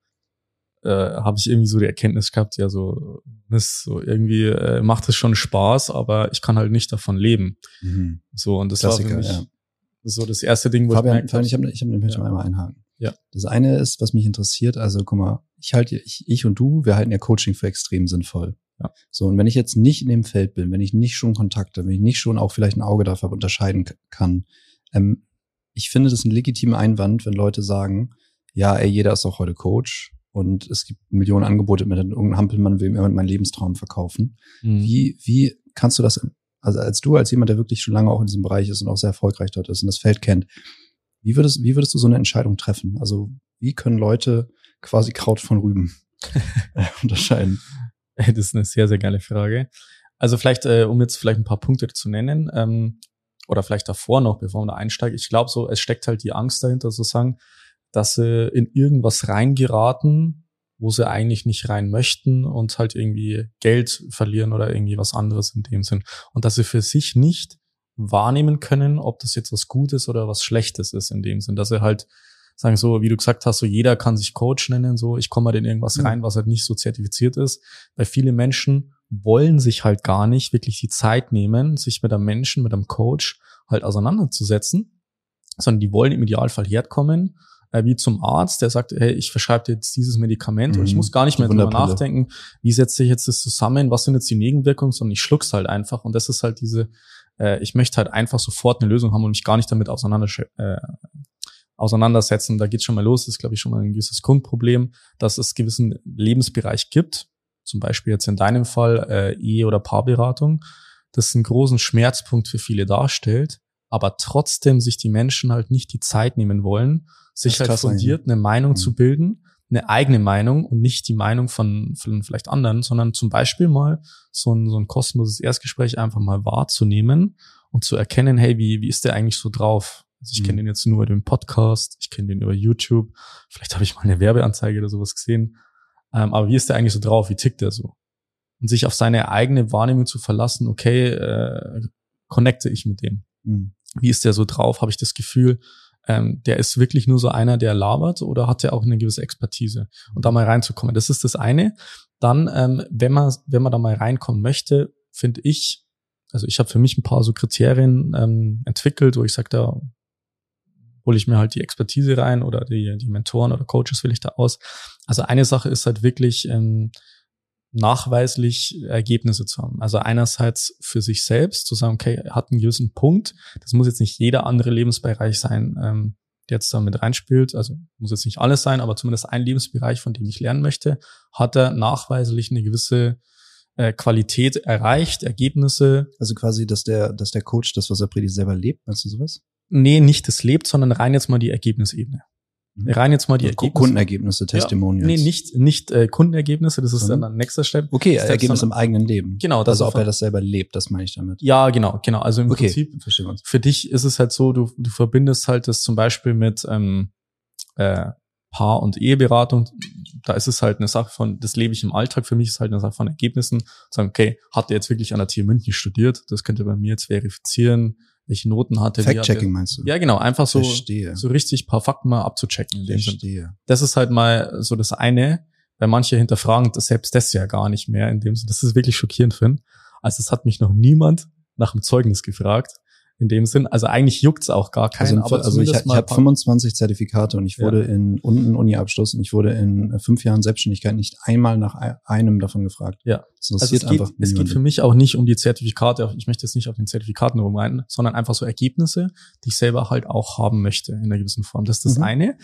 äh, habe ich irgendwie so die Erkenntnis gehabt, ja so, Mist, so irgendwie äh, macht es schon Spaß, aber ich kann halt nicht davon leben. Mhm. So und das Klassiker, war für mich ja. so das erste Ding, wo Fabian, ich Fabian, ich habe ich hab den ja. einmal einhaken. Ja. Das eine ist, was mich interessiert, also guck mal, ich halte ich, ich und du, wir halten ja Coaching für extrem sinnvoll. Ja. So, und wenn ich jetzt nicht in dem Feld bin, wenn ich nicht schon Kontakte, wenn ich nicht schon auch vielleicht ein Auge dafür unterscheiden kann, ähm, ich finde das ein legitimer Einwand, wenn Leute sagen, ja, ey, jeder ist auch heute Coach und es gibt Millionen Angebote, mit irgendein Hampelmann will mir meinen Lebenstraum verkaufen. Mhm. Wie, wie kannst du das, also als du, als jemand, der wirklich schon lange auch in diesem Bereich ist und auch sehr erfolgreich dort ist und das Feld kennt, wie würdest, wie würdest du so eine Entscheidung treffen? Also wie können Leute quasi Kraut von Rüben unterscheiden? Das ist eine sehr, sehr geile Frage. Also vielleicht, äh, um jetzt vielleicht ein paar Punkte zu nennen, ähm, oder vielleicht davor noch, bevor man da einsteigt, ich glaube so, es steckt halt die Angst dahinter, sozusagen, dass sie in irgendwas reingeraten, wo sie eigentlich nicht rein möchten und halt irgendwie Geld verlieren oder irgendwie was anderes in dem Sinn. Und dass sie für sich nicht wahrnehmen können, ob das jetzt was Gutes oder was Schlechtes ist in dem Sinn, dass sie halt sagen so, wie du gesagt hast, so jeder kann sich Coach nennen, so ich komme mal in irgendwas mhm. rein, was halt nicht so zertifiziert ist, weil viele Menschen wollen sich halt gar nicht wirklich die Zeit nehmen, sich mit einem Menschen, mit einem Coach halt auseinanderzusetzen, sondern die wollen im Idealfall herkommen wie zum Arzt, der sagt, hey, ich verschreibe dir jetzt dieses Medikament mhm. und ich mhm. muss gar nicht mehr drüber nachdenken, wie setze ich jetzt das zusammen, was sind jetzt die Nebenwirkungen, sondern ich schluck's halt einfach und das ist halt diese, äh, ich möchte halt einfach sofort eine Lösung haben und mich gar nicht damit auseinander, äh, auseinandersetzen. Da geht's schon mal los, das ist, glaube ich, schon mal ein gewisses Grundproblem, dass es gewissen Lebensbereich gibt, zum Beispiel jetzt in deinem Fall äh, Ehe- oder Paarberatung, das einen großen Schmerzpunkt für viele darstellt, aber trotzdem sich die Menschen halt nicht die Zeit nehmen wollen, sich halt fundiert eine Meinung mhm. zu bilden, eine eigene Meinung und nicht die Meinung von, von vielleicht anderen, sondern zum Beispiel mal so ein, so ein kostenloses Erstgespräch einfach mal wahrzunehmen und zu erkennen, hey, wie, wie ist der eigentlich so drauf? Also ich mhm. kenne den jetzt nur über den Podcast, ich kenne den über YouTube, vielleicht habe ich mal eine Werbeanzeige oder sowas gesehen. Ähm, aber wie ist der eigentlich so drauf? Wie tickt der so? Und sich auf seine eigene Wahrnehmung zu verlassen, okay, äh, connecte ich mit dem? Mhm. Wie ist der so drauf? Habe ich das Gefühl, ähm, der ist wirklich nur so einer, der labert oder hat der auch eine gewisse Expertise? Und da mal reinzukommen, das ist das eine. Dann, ähm, wenn man wenn man da mal reinkommen möchte, finde ich, also ich habe für mich ein paar so Kriterien ähm, entwickelt, wo ich sage, da hole ich mir halt die Expertise rein oder die, die Mentoren oder Coaches will ich da aus. Also eine Sache ist halt wirklich ähm, nachweislich Ergebnisse zu haben. Also einerseits für sich selbst zu sagen, okay, er hat einen gewissen Punkt. Das muss jetzt nicht jeder andere Lebensbereich sein, ähm, der jetzt da mit reinspielt. Also muss jetzt nicht alles sein, aber zumindest ein Lebensbereich, von dem ich lernen möchte, hat er nachweislich eine gewisse äh, Qualität erreicht, Ergebnisse. Also quasi, dass der, dass der Coach das, was er predigt, selber lebt, meinst du sowas? Nee, nicht das lebt, sondern rein jetzt mal die Ergebnisebene. Mhm. Rein jetzt mal die also Ergebnisse. Kundenergebnisse, Testimonials. Ja, nee, nicht, nicht äh, Kundenergebnisse, das ist mhm. dann ein nächster Step. Okay, Step Ergebnis im eigenen Leben. Genau. Das also ob er das selber lebt, das meine ich damit. Ja, genau, genau. Also im okay, Prinzip, für dich ist es halt so, du, du verbindest halt das zum Beispiel mit ähm, äh, Paar- und Eheberatung. Da ist es halt eine Sache von, das lebe ich im Alltag, für mich ist halt eine Sache von Ergebnissen. Sagen, okay, hat er jetzt wirklich an der TU München studiert? Das könnte bei mir jetzt verifizieren welche Noten hatte. Fact-Checking meinst du? Ja, genau, einfach so, Verstehe. so richtig paar Fakten mal abzuchecken. Verstehe. Das ist halt mal so das eine, weil manche hinterfragen das selbst das ja gar nicht mehr in dem Sinne. Das ist wirklich schockierend, Finn. Also es hat mich noch niemand nach dem Zeugnis gefragt in dem Sinn. Also eigentlich juckt's auch gar keinen. Also, aber also ich, ich habe 25 Zertifikate und ich wurde ja. in unten Uni-Abschluss und ich wurde in äh, fünf Jahren Selbstständigkeit nicht einmal nach einem davon gefragt. Ja. Das interessiert also es geht, Es geht für mich auch nicht um die Zertifikate. Ich möchte jetzt nicht auf den Zertifikaten rumreiten, sondern einfach so Ergebnisse, die ich selber halt auch haben möchte in einer gewissen Form. Das ist das mhm. eine.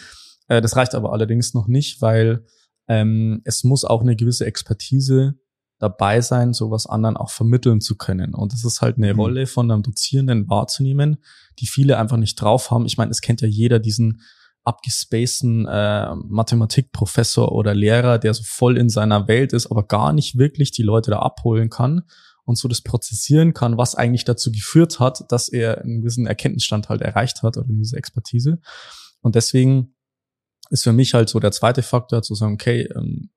Äh, das reicht aber allerdings noch nicht, weil ähm, es muss auch eine gewisse Expertise dabei sein, sowas anderen auch vermitteln zu können. Und das ist halt eine Mhm. Rolle von einem Dozierenden wahrzunehmen, die viele einfach nicht drauf haben. Ich meine, es kennt ja jeder diesen abgespaceden äh, Mathematikprofessor oder Lehrer, der so voll in seiner Welt ist, aber gar nicht wirklich die Leute da abholen kann und so das prozessieren kann, was eigentlich dazu geführt hat, dass er einen gewissen Erkenntnisstand halt erreicht hat oder eine gewisse Expertise. Und deswegen ist für mich halt so der zweite Faktor zu sagen, okay, ähm,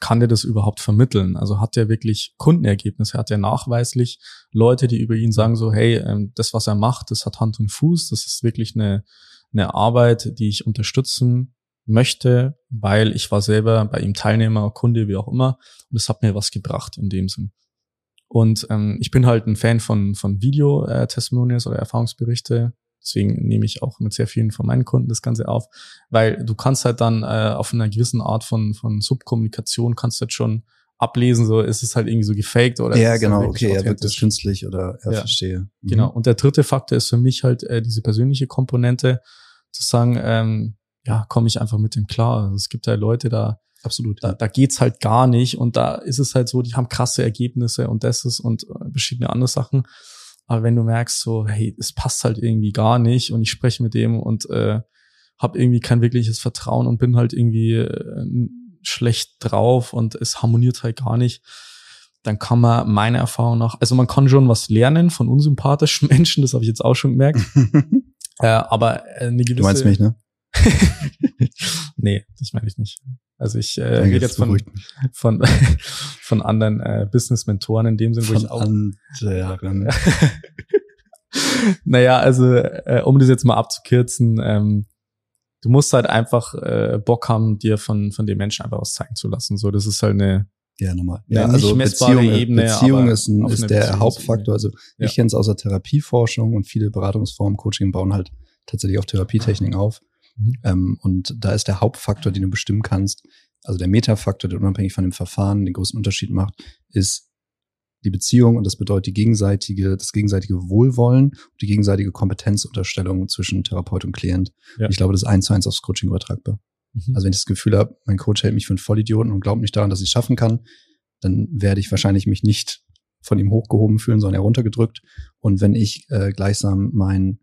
kann der das überhaupt vermitteln? Also hat der wirklich Kundenergebnisse? Hat er nachweislich Leute, die über ihn sagen so, hey, ähm, das, was er macht, das hat Hand und Fuß, das ist wirklich eine, eine Arbeit, die ich unterstützen möchte, weil ich war selber bei ihm Teilnehmer, Kunde, wie auch immer, und es hat mir was gebracht in dem Sinn. Und ähm, ich bin halt ein Fan von, von Video-Testimonials oder Erfahrungsberichte. Deswegen nehme ich auch mit sehr vielen von meinen Kunden das Ganze auf, weil du kannst halt dann äh, auf einer gewissen Art von, von Subkommunikation kannst du halt schon ablesen, so ist es halt irgendwie so gefaked oder ja, genau, halt wirklich okay, er wirkt das künstlich oder er Ja. verstehe. Mhm. Genau. Und der dritte Faktor ist für mich halt äh, diese persönliche Komponente, zu sagen, ähm, ja, komme ich einfach mit dem klar. Also es gibt halt Leute, da, Absolut. da, da geht's halt gar nicht und da ist es halt so, die haben krasse Ergebnisse und das ist und äh, verschiedene andere Sachen. Aber wenn du merkst, so, hey, es passt halt irgendwie gar nicht und ich spreche mit dem und äh, habe irgendwie kein wirkliches Vertrauen und bin halt irgendwie äh, schlecht drauf und es harmoniert halt gar nicht, dann kann man meiner Erfahrung nach, also man kann schon was lernen von unsympathischen Menschen, das habe ich jetzt auch schon gemerkt, äh, aber äh, eine gewisse... du meinst mich, ne? nee, das meine ich nicht. Also ich äh, rede jetzt von, von, von anderen äh, Business-Mentoren in dem Sinn, wo Von ich auch anderen. naja, also äh, um das jetzt mal abzukürzen, ähm, du musst halt einfach äh, Bock haben, dir von von den Menschen einfach was zeigen zu lassen. So, das ist halt eine Ja, normal. Ja, Ja, also Beziehung, Ebene, Beziehung ist, ein, ist der Beziehungsebene. Hauptfaktor. Also Ja. ich kenne es aus der Therapieforschung und viele Beratungsformen, Coaching bauen halt tatsächlich auf Therapietechniken auf. Mhm. Ähm, und da ist der Hauptfaktor, den du bestimmen kannst, also der Metafaktor, der unabhängig von dem Verfahren den größten Unterschied macht, ist die Beziehung und das bedeutet die gegenseitige, das gegenseitige Wohlwollen und die gegenseitige Kompetenzunterstellung zwischen Therapeut und Klient. Ja. Und ich glaube, das ist eins zu eins aufs Coaching übertragbar. Mhm. Also wenn ich das Gefühl habe, mein Coach hält mich für einen Vollidioten und glaubt nicht daran, dass ich es schaffen kann, dann werde ich wahrscheinlich mich nicht von ihm hochgehoben fühlen, sondern heruntergedrückt. Und wenn ich äh, gleichsam meinen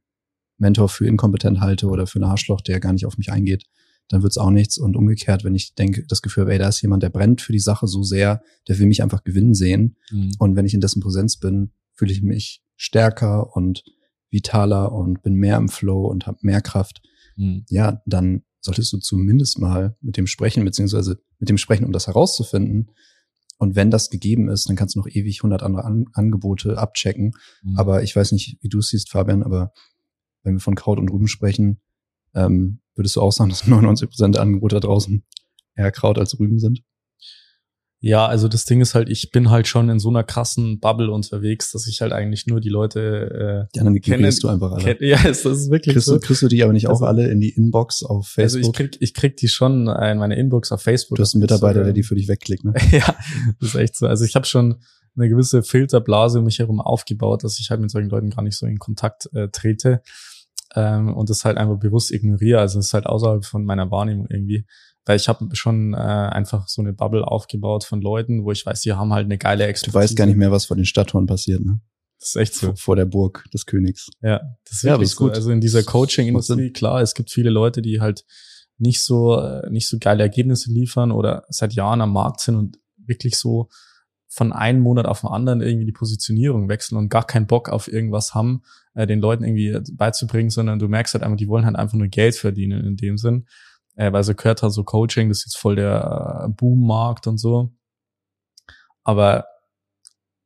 Mentor für inkompetent halte oder für einen Arschloch, der gar nicht auf mich eingeht, dann wird's auch nichts. Und umgekehrt, wenn ich denke, das Gefühl ey, da ist jemand, der brennt für die Sache so sehr, der will mich einfach gewinnen sehen. Mhm. Und wenn ich in dessen Präsenz bin, fühle ich mich stärker und vitaler und bin mehr im Flow und habe mehr Kraft Mhm. ja, dann solltest du zumindest mal mit dem sprechen, beziehungsweise mit dem sprechen, um das herauszufinden. Und wenn das gegeben ist, dann kannst du noch ewig 100 andere An Angebote abchecken. Mhm. Aber ich weiß nicht, wie du es siehst, Fabian, aber wenn wir von Kraut und Rüben sprechen, ähm, würdest du auch sagen, dass 99 Prozent der Angebote da draußen eher Kraut als Rüben sind? Ja, also das Ding ist halt, ich bin halt schon in so einer krassen Bubble unterwegs, dass ich halt eigentlich nur die Leute Die anderen ignorierst du einfach äh, alle. kenn- Ja, es ist wirklich Kriegst so. du, kriegst du die aber nicht auch Also- alle in die Inbox auf Also Facebook? ich krieg, ich krieg die schon in meine Inbox auf Facebook. du hast einen Mitarbeiter, der die für dich wegklickt, ne? ja, das ist echt so. Also ich habe schon eine gewisse Filterblase um mich herum aufgebaut, dass ich halt mit solchen Leuten gar nicht so in Kontakt äh, trete ähm, und das halt einfach bewusst ignoriere. Also es ist halt außerhalb von meiner Wahrnehmung irgendwie. Weil ich habe schon äh, einfach so eine Bubble aufgebaut von Leuten, wo ich weiß, die haben halt eine geile Du Expertise. weißt gar nicht mehr, was vor den Stadttoren passiert, ne? Das ist echt so. Vor, vor der Burg des Königs. Ja, das ist Ja, wirklich ist so. gut. Also in dieser Coaching-Industrie, klar, es gibt viele Leute, die halt nicht so, äh, nicht so geile Ergebnisse liefern oder seit Jahren am Markt sind und wirklich so von einem Monat auf den anderen irgendwie die Positionierung wechseln und gar keinen Bock auf irgendwas haben, äh, den Leuten irgendwie beizubringen, sondern du merkst halt einfach, die wollen halt einfach nur Geld verdienen in dem Sinn. Äh, weil so gehört halt so Coaching, das ist jetzt voll der äh, Boom-Markt und so. Aber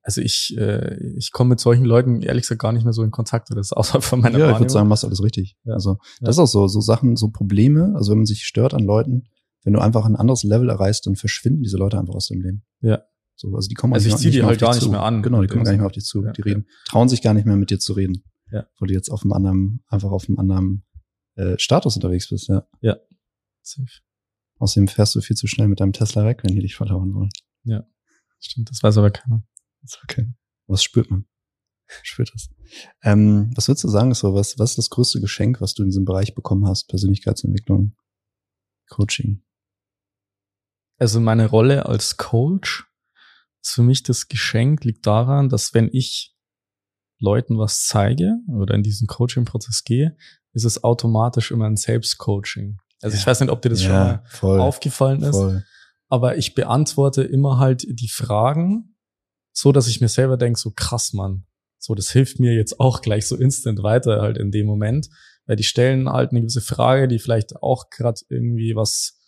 also ich, äh, ich komme mit solchen Leuten ehrlich gesagt gar nicht mehr so in Kontakt. Das ist außerhalb von meiner ja, ich würde Wahrnehmung. sagen, machst alles richtig. Ja. Also Ja. das ist auch so, so Sachen, so Probleme, also wenn man sich stört an Leuten, wenn du einfach ein anderes Level erreichst, dann verschwinden diese Leute einfach aus deinem Leben. Ja. So, also die kommen Also ich eigentlich zieh die halt gar nicht zu. mehr an. Genau, die kommen gar nicht mehr auf dich zu. Ja, die ja. reden, trauen sich gar nicht mehr mit dir zu reden. Ja. Weil du jetzt auf einem anderen, einfach auf einem anderen äh, Status unterwegs bist, ja. Safe. Außerdem fährst du viel zu schnell mit deinem Tesla weg, wenn die dich verlauern wollen. Stimmt, das weiß aber keiner. Ist okay. Was spürt man? Spürt das. Ähm, was würdest du sagen, ist so, was, was ist das größte Geschenk, was du in diesem Bereich bekommen hast? Persönlichkeitsentwicklung, Coaching. Also meine Rolle als Coach für mich das Geschenk liegt daran, dass wenn ich Leuten was zeige oder in diesen Coaching-Prozess gehe, ist es automatisch immer ein Selbstcoaching. Also ja. ich weiß nicht, ob dir das ja, schon mal voll, aufgefallen ist, voll. aber ich beantworte immer halt die Fragen, so dass ich mir selber denke, so krass, Mann, so das hilft mir jetzt auch gleich so instant weiter halt in dem Moment, weil die stellen halt eine gewisse Frage, die vielleicht auch gerade irgendwie was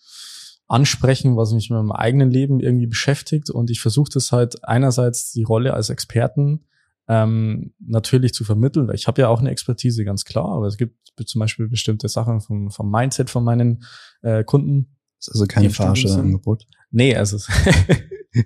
ansprechen, was mich mit meinem eigenen Leben irgendwie beschäftigt. Und ich versuche das halt einerseits die Rolle als Experten ähm, natürlich zu vermitteln, weil ich habe ja auch eine Expertise, ganz klar, aber es gibt zum Beispiel bestimmte Sachen vom, vom Mindset von meinen äh, Kunden. Das ist also keine Verarsche Angebot. Nee, also nee,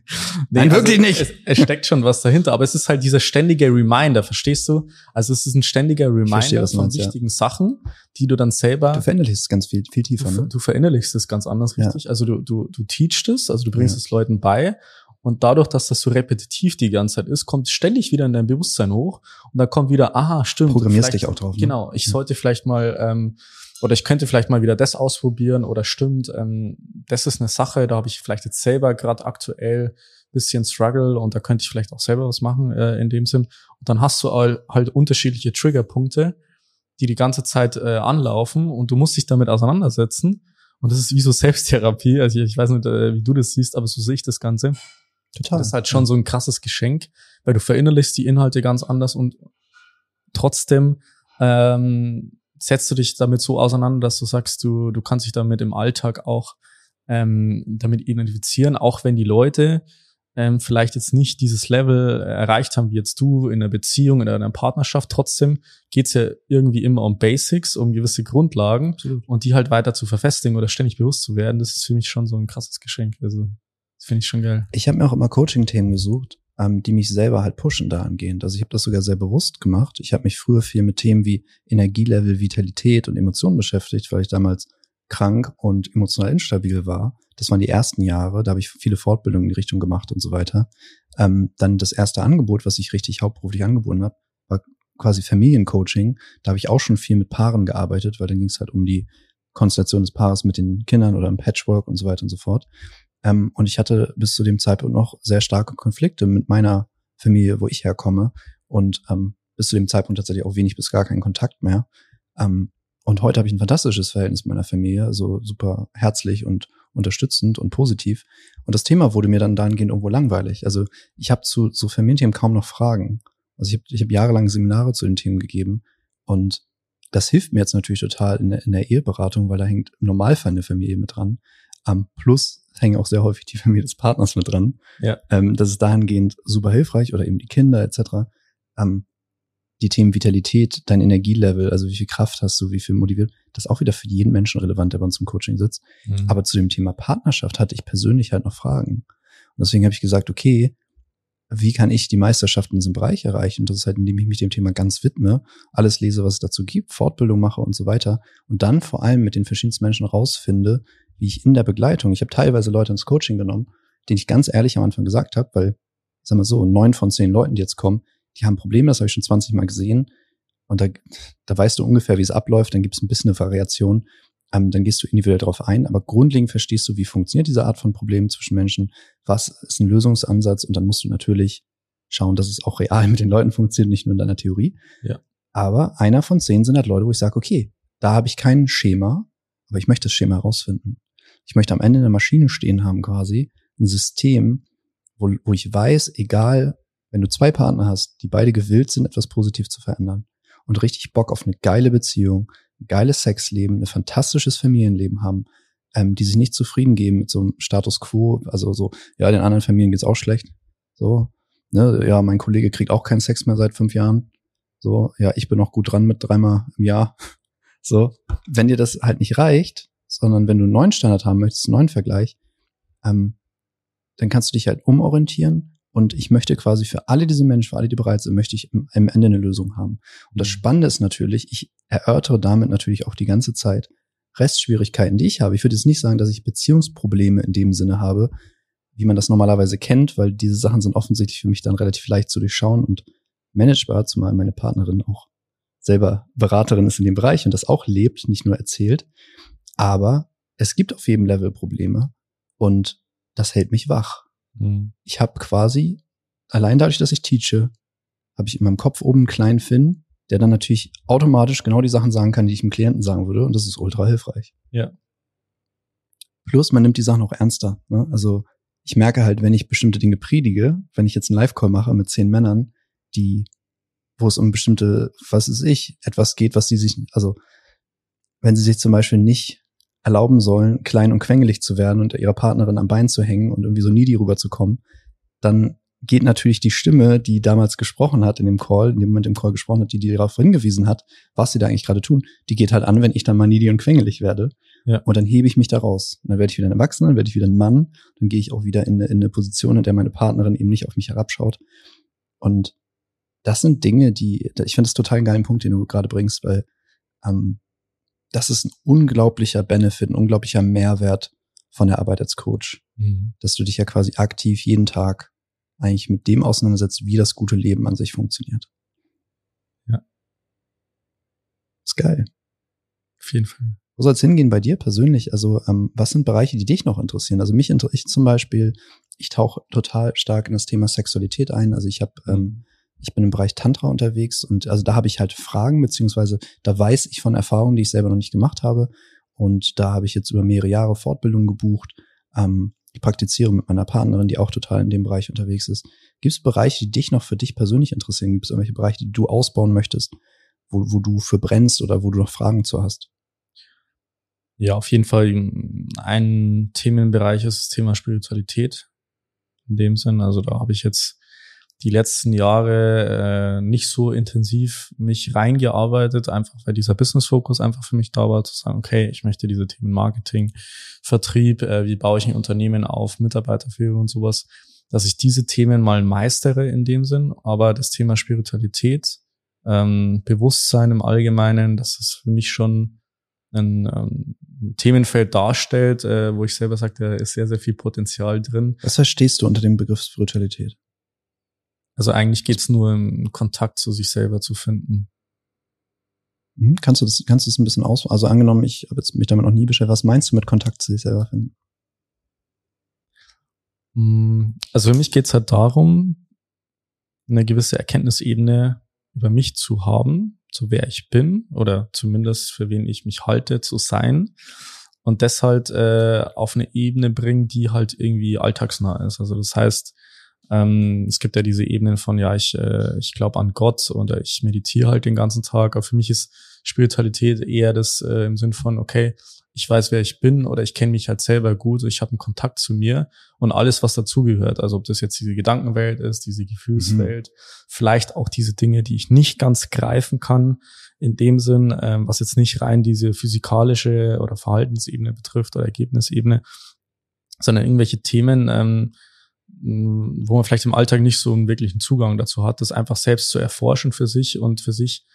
Nein, also wirklich nicht. Es, es, steckt schon was dahinter, aber es ist halt dieser ständige Reminder, verstehst du? Also es ist ein ständiger Reminder verstehe, von meinst, wichtigen ja. Sachen, die du dann selber. Du verinnerlichst es ganz viel, viel tiefer. Du, ne? du verinnerlichst es ganz anders, richtig? Ja. Also du, du, du teachst es, also du bringst ja. es Leuten bei und dadurch, dass das so repetitiv die ganze Zeit ist, kommt ständig wieder in dein Bewusstsein hoch und dann kommt wieder, aha, stimmt. Programmierst dich auch drauf. Ne? Genau, ich sollte vielleicht mal ähm, oder ich könnte vielleicht mal wieder das ausprobieren oder stimmt, ähm, das ist eine Sache, da habe ich vielleicht jetzt selber gerade aktuell bisschen Struggle und da könnte ich vielleicht auch selber was machen äh, in dem Sinn. Und dann hast du halt unterschiedliche Triggerpunkte, die die ganze Zeit äh, anlaufen und du musst dich damit auseinandersetzen. Und das ist wie so Selbsttherapie. Also ich, ich weiß nicht, äh, wie du das siehst, aber so sehe ich das Ganze. Total. Das ist halt schon so ein krasses Geschenk, weil du verinnerlichst die Inhalte ganz anders und trotzdem ähm, setzt du dich damit so auseinander, dass du sagst, du, du kannst dich damit im Alltag auch ähm, damit identifizieren, auch wenn die Leute ähm, vielleicht jetzt nicht dieses Level erreicht haben wie jetzt du in einer Beziehung, in einer Partnerschaft. Trotzdem geht's ja irgendwie immer um Basics, um gewisse Grundlagen Absolut. und die halt weiter zu verfestigen oder ständig bewusst zu werden. Das ist für mich schon so ein krasses Geschenk. Also das finde ich schon geil. Ich habe mir auch immer Coaching-Themen gesucht, ähm, die mich selber halt pushen dahingehend. Also ich habe das sogar sehr bewusst gemacht. Ich habe mich früher viel mit Themen wie Energielevel, Vitalität und Emotionen beschäftigt, weil ich damals krank und emotional instabil war. Das waren die ersten Jahre, da habe ich viele Fortbildungen in die Richtung gemacht und so weiter. Ähm, dann das erste Angebot, was ich richtig hauptberuflich angeboten habe, war quasi Familiencoaching. Da habe ich auch schon viel mit Paaren gearbeitet, weil dann ging es halt um die Konstellation des Paares mit den Kindern oder im Patchwork und so weiter und so fort. Ähm, und ich hatte bis zu dem Zeitpunkt noch sehr starke Konflikte mit meiner Familie, wo ich herkomme. Und ähm, bis zu dem Zeitpunkt tatsächlich auch wenig bis gar keinen Kontakt mehr. Ähm, und heute habe ich ein fantastisches Verhältnis mit meiner Familie, so super herzlich und unterstützend und positiv. Und das Thema wurde mir dann dahingehend irgendwo langweilig. Also ich habe zu so Familienthemen kaum noch Fragen. Also ich habe ich hab jahrelang Seminare zu den Themen gegeben und das hilft mir jetzt natürlich total in der, in der Eheberatung, weil da hängt im Normalfall eine Familie mit dran. Um, plus hängen auch sehr häufig die Familie des Partners mit dran. Ja. Ähm, das ist dahingehend super hilfreich oder eben die Kinder etc. Ähm, die Themen Vitalität, dein Energielevel, also wie viel Kraft hast du, wie viel motiviert, das ist auch wieder für jeden Menschen relevant, der bei uns im Coaching sitzt. Mhm. Aber zu dem Thema Partnerschaft hatte ich persönlich halt noch Fragen. Und deswegen habe ich gesagt, okay, wie kann ich die Meisterschaft in diesem Bereich erreichen? Und das ist halt, indem ich mich dem Thema ganz widme, alles lese, was es dazu gibt, Fortbildung mache und so weiter. Und dann vor allem mit den verschiedensten Menschen rausfinde, wie ich in der Begleitung, ich habe teilweise Leute ins Coaching genommen, denen ich ganz ehrlich am Anfang gesagt habe, weil, sag mal so, neun von zehn Leuten, die jetzt kommen, die haben Probleme, das habe ich schon 20 Mal gesehen. Und da, da weißt du ungefähr, wie es abläuft, dann gibt es ein bisschen eine Variation. Ähm, dann gehst du individuell darauf ein, aber grundlegend verstehst du, wie funktioniert diese Art von Problemen zwischen Menschen, was ist ein Lösungsansatz und dann musst du natürlich schauen, dass es auch real mit den Leuten funktioniert, nicht nur in deiner Theorie. Ja. Aber einer von zehn sind halt Leute, wo ich sage, okay, da habe ich kein Schema, aber ich möchte das Schema herausfinden. Ich möchte am Ende eine Maschine stehen haben quasi, ein System, wo, wo ich weiß, egal wenn du zwei Partner hast, die beide gewillt sind, etwas positiv zu verändern und richtig Bock auf eine geile Beziehung, ein geiles Sexleben, ein fantastisches Familienleben haben, ähm, die sich nicht zufrieden geben mit so einem Status quo, also so, ja, den anderen Familien geht's auch schlecht. So, ne, ja, mein Kollege kriegt auch keinen Sex mehr seit fünf Jahren. So, ja, ich bin noch gut dran mit dreimal im Jahr. So, wenn dir das halt nicht reicht, sondern wenn du einen neuen Standard haben möchtest, einen neuen Vergleich, ähm, dann kannst du dich halt umorientieren und ich möchte quasi für alle diese Menschen, für alle, die bereit sind, möchte ich am Ende eine Lösung haben. Und das mhm. Spannende ist natürlich, ich erörtere damit natürlich auch die ganze Zeit Restschwierigkeiten, die ich habe. Ich würde jetzt nicht sagen, dass ich Beziehungsprobleme in dem Sinne habe, wie man das normalerweise kennt, weil diese Sachen sind offensichtlich für mich dann relativ leicht zu durchschauen und managebar, zumal meine Partnerin auch selber Beraterin ist in dem Bereich und das auch lebt, nicht nur erzählt. Aber es gibt auf jedem Level Probleme und das hält mich wach Mhm. Ich habe quasi, allein dadurch, dass ich teache, habe ich in meinem Kopf oben einen kleinen Finn, der dann natürlich automatisch genau die Sachen sagen kann, die ich dem Klienten sagen würde. Und das ist ultra hilfreich. Ja. Plus, man nimmt die Sachen auch ernster. Ne? Also ich merke halt, wenn ich bestimmte Dinge predige, wenn ich jetzt einen Live-Call mache mit zehn Männern, die, wo es um bestimmte, was ist ich, etwas geht, was sie sich, also wenn sie sich zum Beispiel nicht erlauben sollen, klein und quengelig zu werden und ihrer Partnerin am Bein zu hängen und irgendwie so needy rüberzukommen, dann geht natürlich die Stimme, die damals gesprochen hat in dem Call, in dem Moment im Call gesprochen hat, die, die darauf hingewiesen hat, was sie da eigentlich gerade tun, die geht halt an, wenn ich dann mal needy und quengelig werde. Ja. Und dann hebe ich mich da raus. Und dann werde ich wieder ein Erwachsener, dann werde ich wieder ein Mann, dann gehe ich auch wieder in eine, in eine Position, in der meine Partnerin eben nicht auf mich herabschaut. Und das sind Dinge, die, ich finde das total einen geilen Punkt, den du gerade bringst, weil ähm, das ist ein unglaublicher Benefit, ein unglaublicher Mehrwert von der Arbeit als Coach. Mhm. Dass du dich ja quasi aktiv jeden Tag eigentlich mit dem auseinandersetzt, wie das gute Leben an sich funktioniert. Ja. Ist geil. Auf jeden Fall. Wo soll es hingehen bei dir persönlich? Also, ähm, was sind Bereiche, die dich noch interessieren? Also mich interessiert zum Beispiel, ich tauche total stark in das Thema Sexualität ein. Also ich habe, ähm, ich bin im Bereich Tantra unterwegs und also da habe ich halt Fragen, beziehungsweise da weiß ich von Erfahrungen, die ich selber noch nicht gemacht habe. Und da habe ich jetzt über mehrere Jahre Fortbildung gebucht. Ähm, ich praktiziere mit meiner Partnerin, die auch total in dem Bereich unterwegs ist. Gibt es Bereiche, die dich noch für dich persönlich interessieren? Gibt es irgendwelche Bereiche, die du ausbauen möchtest, wo, wo du für brennst oder wo du noch Fragen zu hast? Ja, auf jeden Fall ein Themenbereich ist das Thema Spiritualität. In dem Sinn, also da habe ich jetzt die letzten Jahre äh, nicht so intensiv mich reingearbeitet, einfach weil dieser Business-Fokus einfach für mich da war, zu sagen, okay, ich möchte diese Themen Marketing, Vertrieb, äh, wie baue ich ein Unternehmen auf, Mitarbeiterführung und sowas, dass ich diese Themen mal meistere in dem Sinn, aber das Thema Spiritualität, ähm, Bewusstsein im Allgemeinen, das ist für mich schon ein, ähm, Themenfeld darstellt, äh, wo ich selber sage, da ist sehr, sehr viel Potenzial drin. Was verstehst du unter dem Begriff Spiritualität? Also eigentlich geht's nur im Kontakt zu sich selber zu finden. Mhm. Kannst du das, kannst du das ein bisschen aus, also angenommen, ich habe jetzt mich damit noch nie beschäftigt, was meinst du mit Kontakt zu sich selber finden? Mm, also für mich geht's halt darum, eine gewisse Erkenntnisebene über mich zu haben, zu wer ich bin oder zumindest für wen ich mich halte zu sein und das halt äh, auf eine Ebene bringen, die halt irgendwie alltagsnah ist. Also das heißt, ähm, es gibt ja diese Ebenen von, ja, ich, äh, ich glaube an Gott oder ich meditiere halt den ganzen Tag. Aber für mich ist Spiritualität eher das äh, im Sinn von, okay, ich weiß, wer ich bin oder ich kenne mich halt selber gut, ich habe einen Kontakt zu mir und alles, was dazugehört. Also ob das jetzt diese Gedankenwelt ist, diese Gefühlswelt, mhm. vielleicht auch diese Dinge, die ich nicht ganz greifen kann, in dem Sinn, ähm, was jetzt nicht rein diese physikalische oder Verhaltensebene betrifft oder Ergebnisebene, sondern irgendwelche Themen, ähm, wo man vielleicht im Alltag nicht so einen wirklichen Zugang dazu hat, das einfach selbst zu erforschen für sich und für sich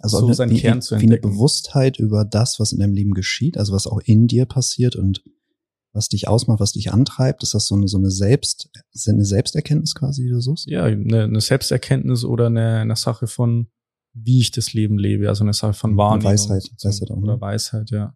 also so seinen wie, Kern zu entdecken. Wie eine Bewusstheit über das, was in deinem Leben geschieht, also was auch in dir passiert und was dich ausmacht, was dich antreibt, ist das so eine, so eine Selbst, eine Selbsterkenntnis quasi, die du suchst? Ja, eine, eine Selbsterkenntnis oder eine, eine Sache von, wie ich das Leben lebe, also eine Sache von Wahrnehmung. Weisheit, Weisheit auch. Ne? Oder Weisheit, ja.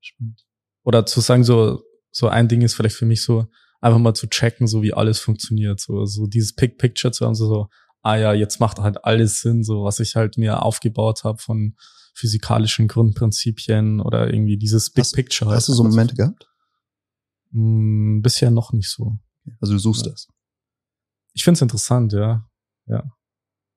Spannend. Oder zu sagen, so, so ein Ding ist vielleicht für mich so, einfach mal zu checken, so wie alles funktioniert, so, so dieses Pick Picture zu haben, so, so, ah ja, jetzt macht halt alles Sinn, so was ich halt mir aufgebaut habe von physikalischen Grundprinzipien oder irgendwie dieses Big hast, Picture. Halt. Hast du so Momente gehabt? Hm, bisher noch nicht so. Also du suchst ja. das. Ich find's interessant, ja. Ja.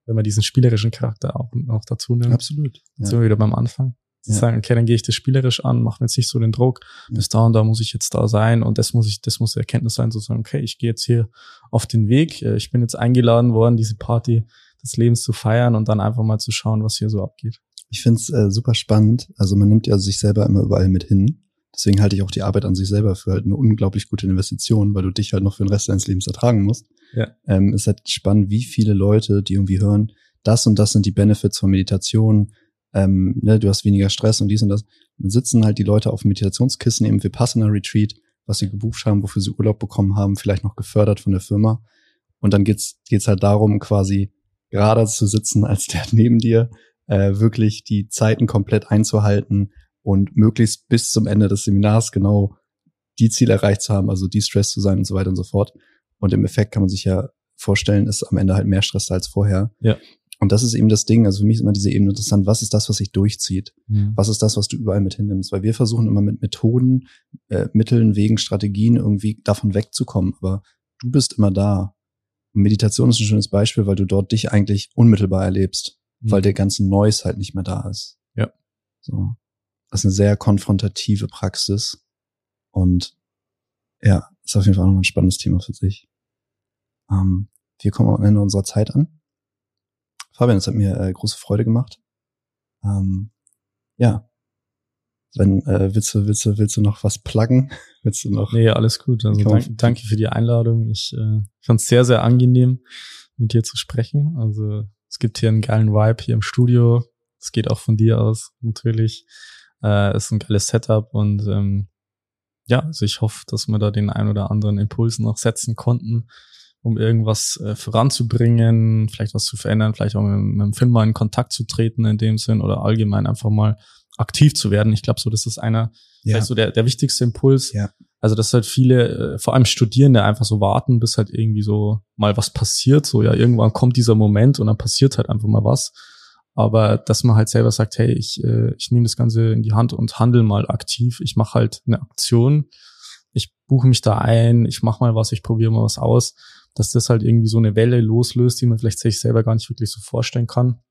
Wenn man diesen spielerischen Charakter auch, auch dazu nimmt. Absolut. Jetzt ja. sind wir wieder beim Anfang ja. sagen, okay, dann gehe ich das spielerisch an, mache mir jetzt nicht so den Druck, ja. bis da und da muss ich jetzt da sein und das muss ich, das muss Erkenntnis sein, sozusagen, okay, ich gehe jetzt hier auf den Weg, äh, ich bin jetzt eingeladen worden, diese Party des Lebens zu feiern und dann einfach mal zu schauen, was hier so abgeht. Ich finde es äh, super spannend. Also man nimmt ja sich selber immer überall mit hin. Deswegen halte ich auch die Arbeit an sich selber für halt eine unglaublich gute Investition, weil du dich halt noch für den Rest deines Lebens ertragen musst. Ja. Ähm, ist halt spannend, wie viele Leute, die irgendwie hören, das und das sind die Benefits von Meditation, ähm, ne, du hast weniger Stress und dies und das. Dann sitzen halt die Leute auf Meditationskissen im Vipassana Retreat, was sie gebucht haben, wofür sie Urlaub bekommen haben, vielleicht noch gefördert von der Firma. Und dann geht's geht's halt darum, quasi gerade zu sitzen als der neben dir, äh, wirklich die Zeiten komplett einzuhalten und möglichst bis zum Ende des Seminars genau die Ziele erreicht zu haben, also die Stress zu sein und so weiter und so fort. Und im Effekt kann man sich ja vorstellen, ist am Ende halt mehr Stress als vorher. Ja. Und das ist eben das Ding. Also für mich ist immer diese Ebene interessant. Was ist das, was sich durchzieht? Mhm. Was ist das, was du überall mit hinnimmst? Weil wir versuchen immer mit Methoden, äh, Mitteln, Wegen, Strategien irgendwie davon wegzukommen. Aber du bist immer da. Und Meditation ist ein schönes Beispiel, weil du dort dich eigentlich unmittelbar erlebst, Mhm. weil der ganze Noise halt nicht mehr da ist. Ja. So. Das ist eine sehr konfrontative Praxis. Und ja, ist auf jeden Fall auch nochmal ein spannendes Thema für sich. Ähm, wir kommen am Ende unserer Zeit an. Fabian, es hat mir äh, große Freude gemacht. Ähm, ja. Wenn, äh, willst du, willst du, willst du noch was pluggen? Willst du noch? Nee, alles gut. Also danke, danke für die Einladung. Ich äh, fand es sehr, sehr angenehm, mit dir zu sprechen. Also es gibt hier einen geilen Vibe hier im Studio. Es geht auch von dir aus, natürlich. Äh, ist ein geiles Setup und ähm, ja, also ich hoffe, dass wir da den ein oder anderen Impuls noch setzen konnten, um irgendwas äh, voranzubringen, vielleicht was zu verändern, vielleicht auch mit, mit dem Film mal in Kontakt zu treten in dem Sinn oder allgemein einfach mal aktiv zu werden. Ich glaube so, das ist einer, Ja. vielleicht so der, der wichtigste Impuls. Ja. Also, dass halt viele, äh, vor allem Studierende, einfach so warten, bis halt irgendwie so mal was passiert. So, ja, irgendwann kommt dieser Moment und dann passiert halt einfach mal was. Aber dass man halt selber sagt, hey, ich, äh, ich nehme das Ganze in die Hand und handle mal aktiv. Ich mache halt eine Aktion. Ich buche mich da ein, ich mache mal was, ich probiere mal was aus. Dass das halt irgendwie so eine Welle loslöst, die man vielleicht sich selber gar nicht wirklich so vorstellen kann.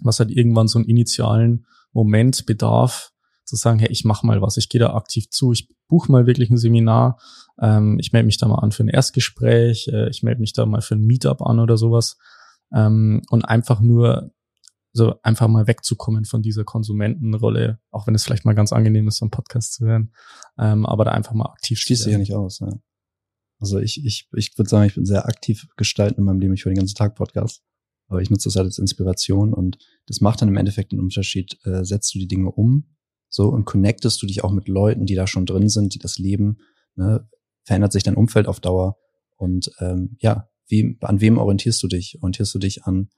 Was halt irgendwann so einen initialen Moment bedarf, zu sagen, hey, ich mache mal was, ich gehe da aktiv zu, ich buche mal wirklich ein Seminar, ähm, ich melde mich da mal an für ein Erstgespräch, äh, ich melde mich da mal für ein Meetup an oder sowas ähm, und einfach nur so einfach mal wegzukommen von dieser Konsumentenrolle, auch wenn es vielleicht mal ganz angenehm ist, so einen Podcast zu hören, ähm, aber da einfach mal aktiv Schließt sich ja nicht aus. Ja. Also ich, ich, ich würde sagen, ich bin sehr aktiv gestalten in meinem Leben. Ich höre den ganzen Tag Podcast. Aber ich nutze das halt als Inspiration und das macht dann im Endeffekt den Unterschied. Äh, setzt du die Dinge um so und connectest du dich auch mit Leuten, die da schon drin sind, die das leben. Ne? Verändert sich dein Umfeld auf Dauer. Und ähm, ja, wie, an wem orientierst du dich? Orientierst du dich an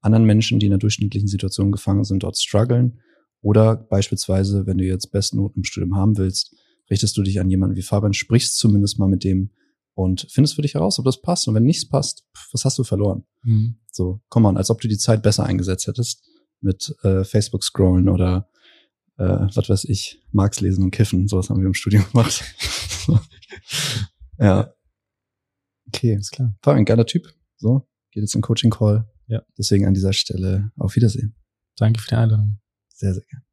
anderen Menschen, die in einer durchschnittlichen Situation gefangen sind, dort strugglen? Oder beispielsweise, wenn du jetzt Bestnoten im Studium haben willst, richtest du dich an jemanden wie Fabian, sprichst zumindest mal mit dem und findest für dich heraus, ob das passt. Und wenn nichts passt, was hast du verloren? Mhm. So, komm mal, als ob du die Zeit besser eingesetzt hättest mit äh, Facebook scrollen oder äh, was weiß ich, Marx lesen und kiffen. Sowas haben wir im Studium gemacht. ja. Okay, Ist klar. Fabian, geiler Typ. So, geht jetzt in Coaching Call. Ja. Deswegen an dieser Stelle auf Wiedersehen. Danke für die Einladung. Sehr, sehr gerne.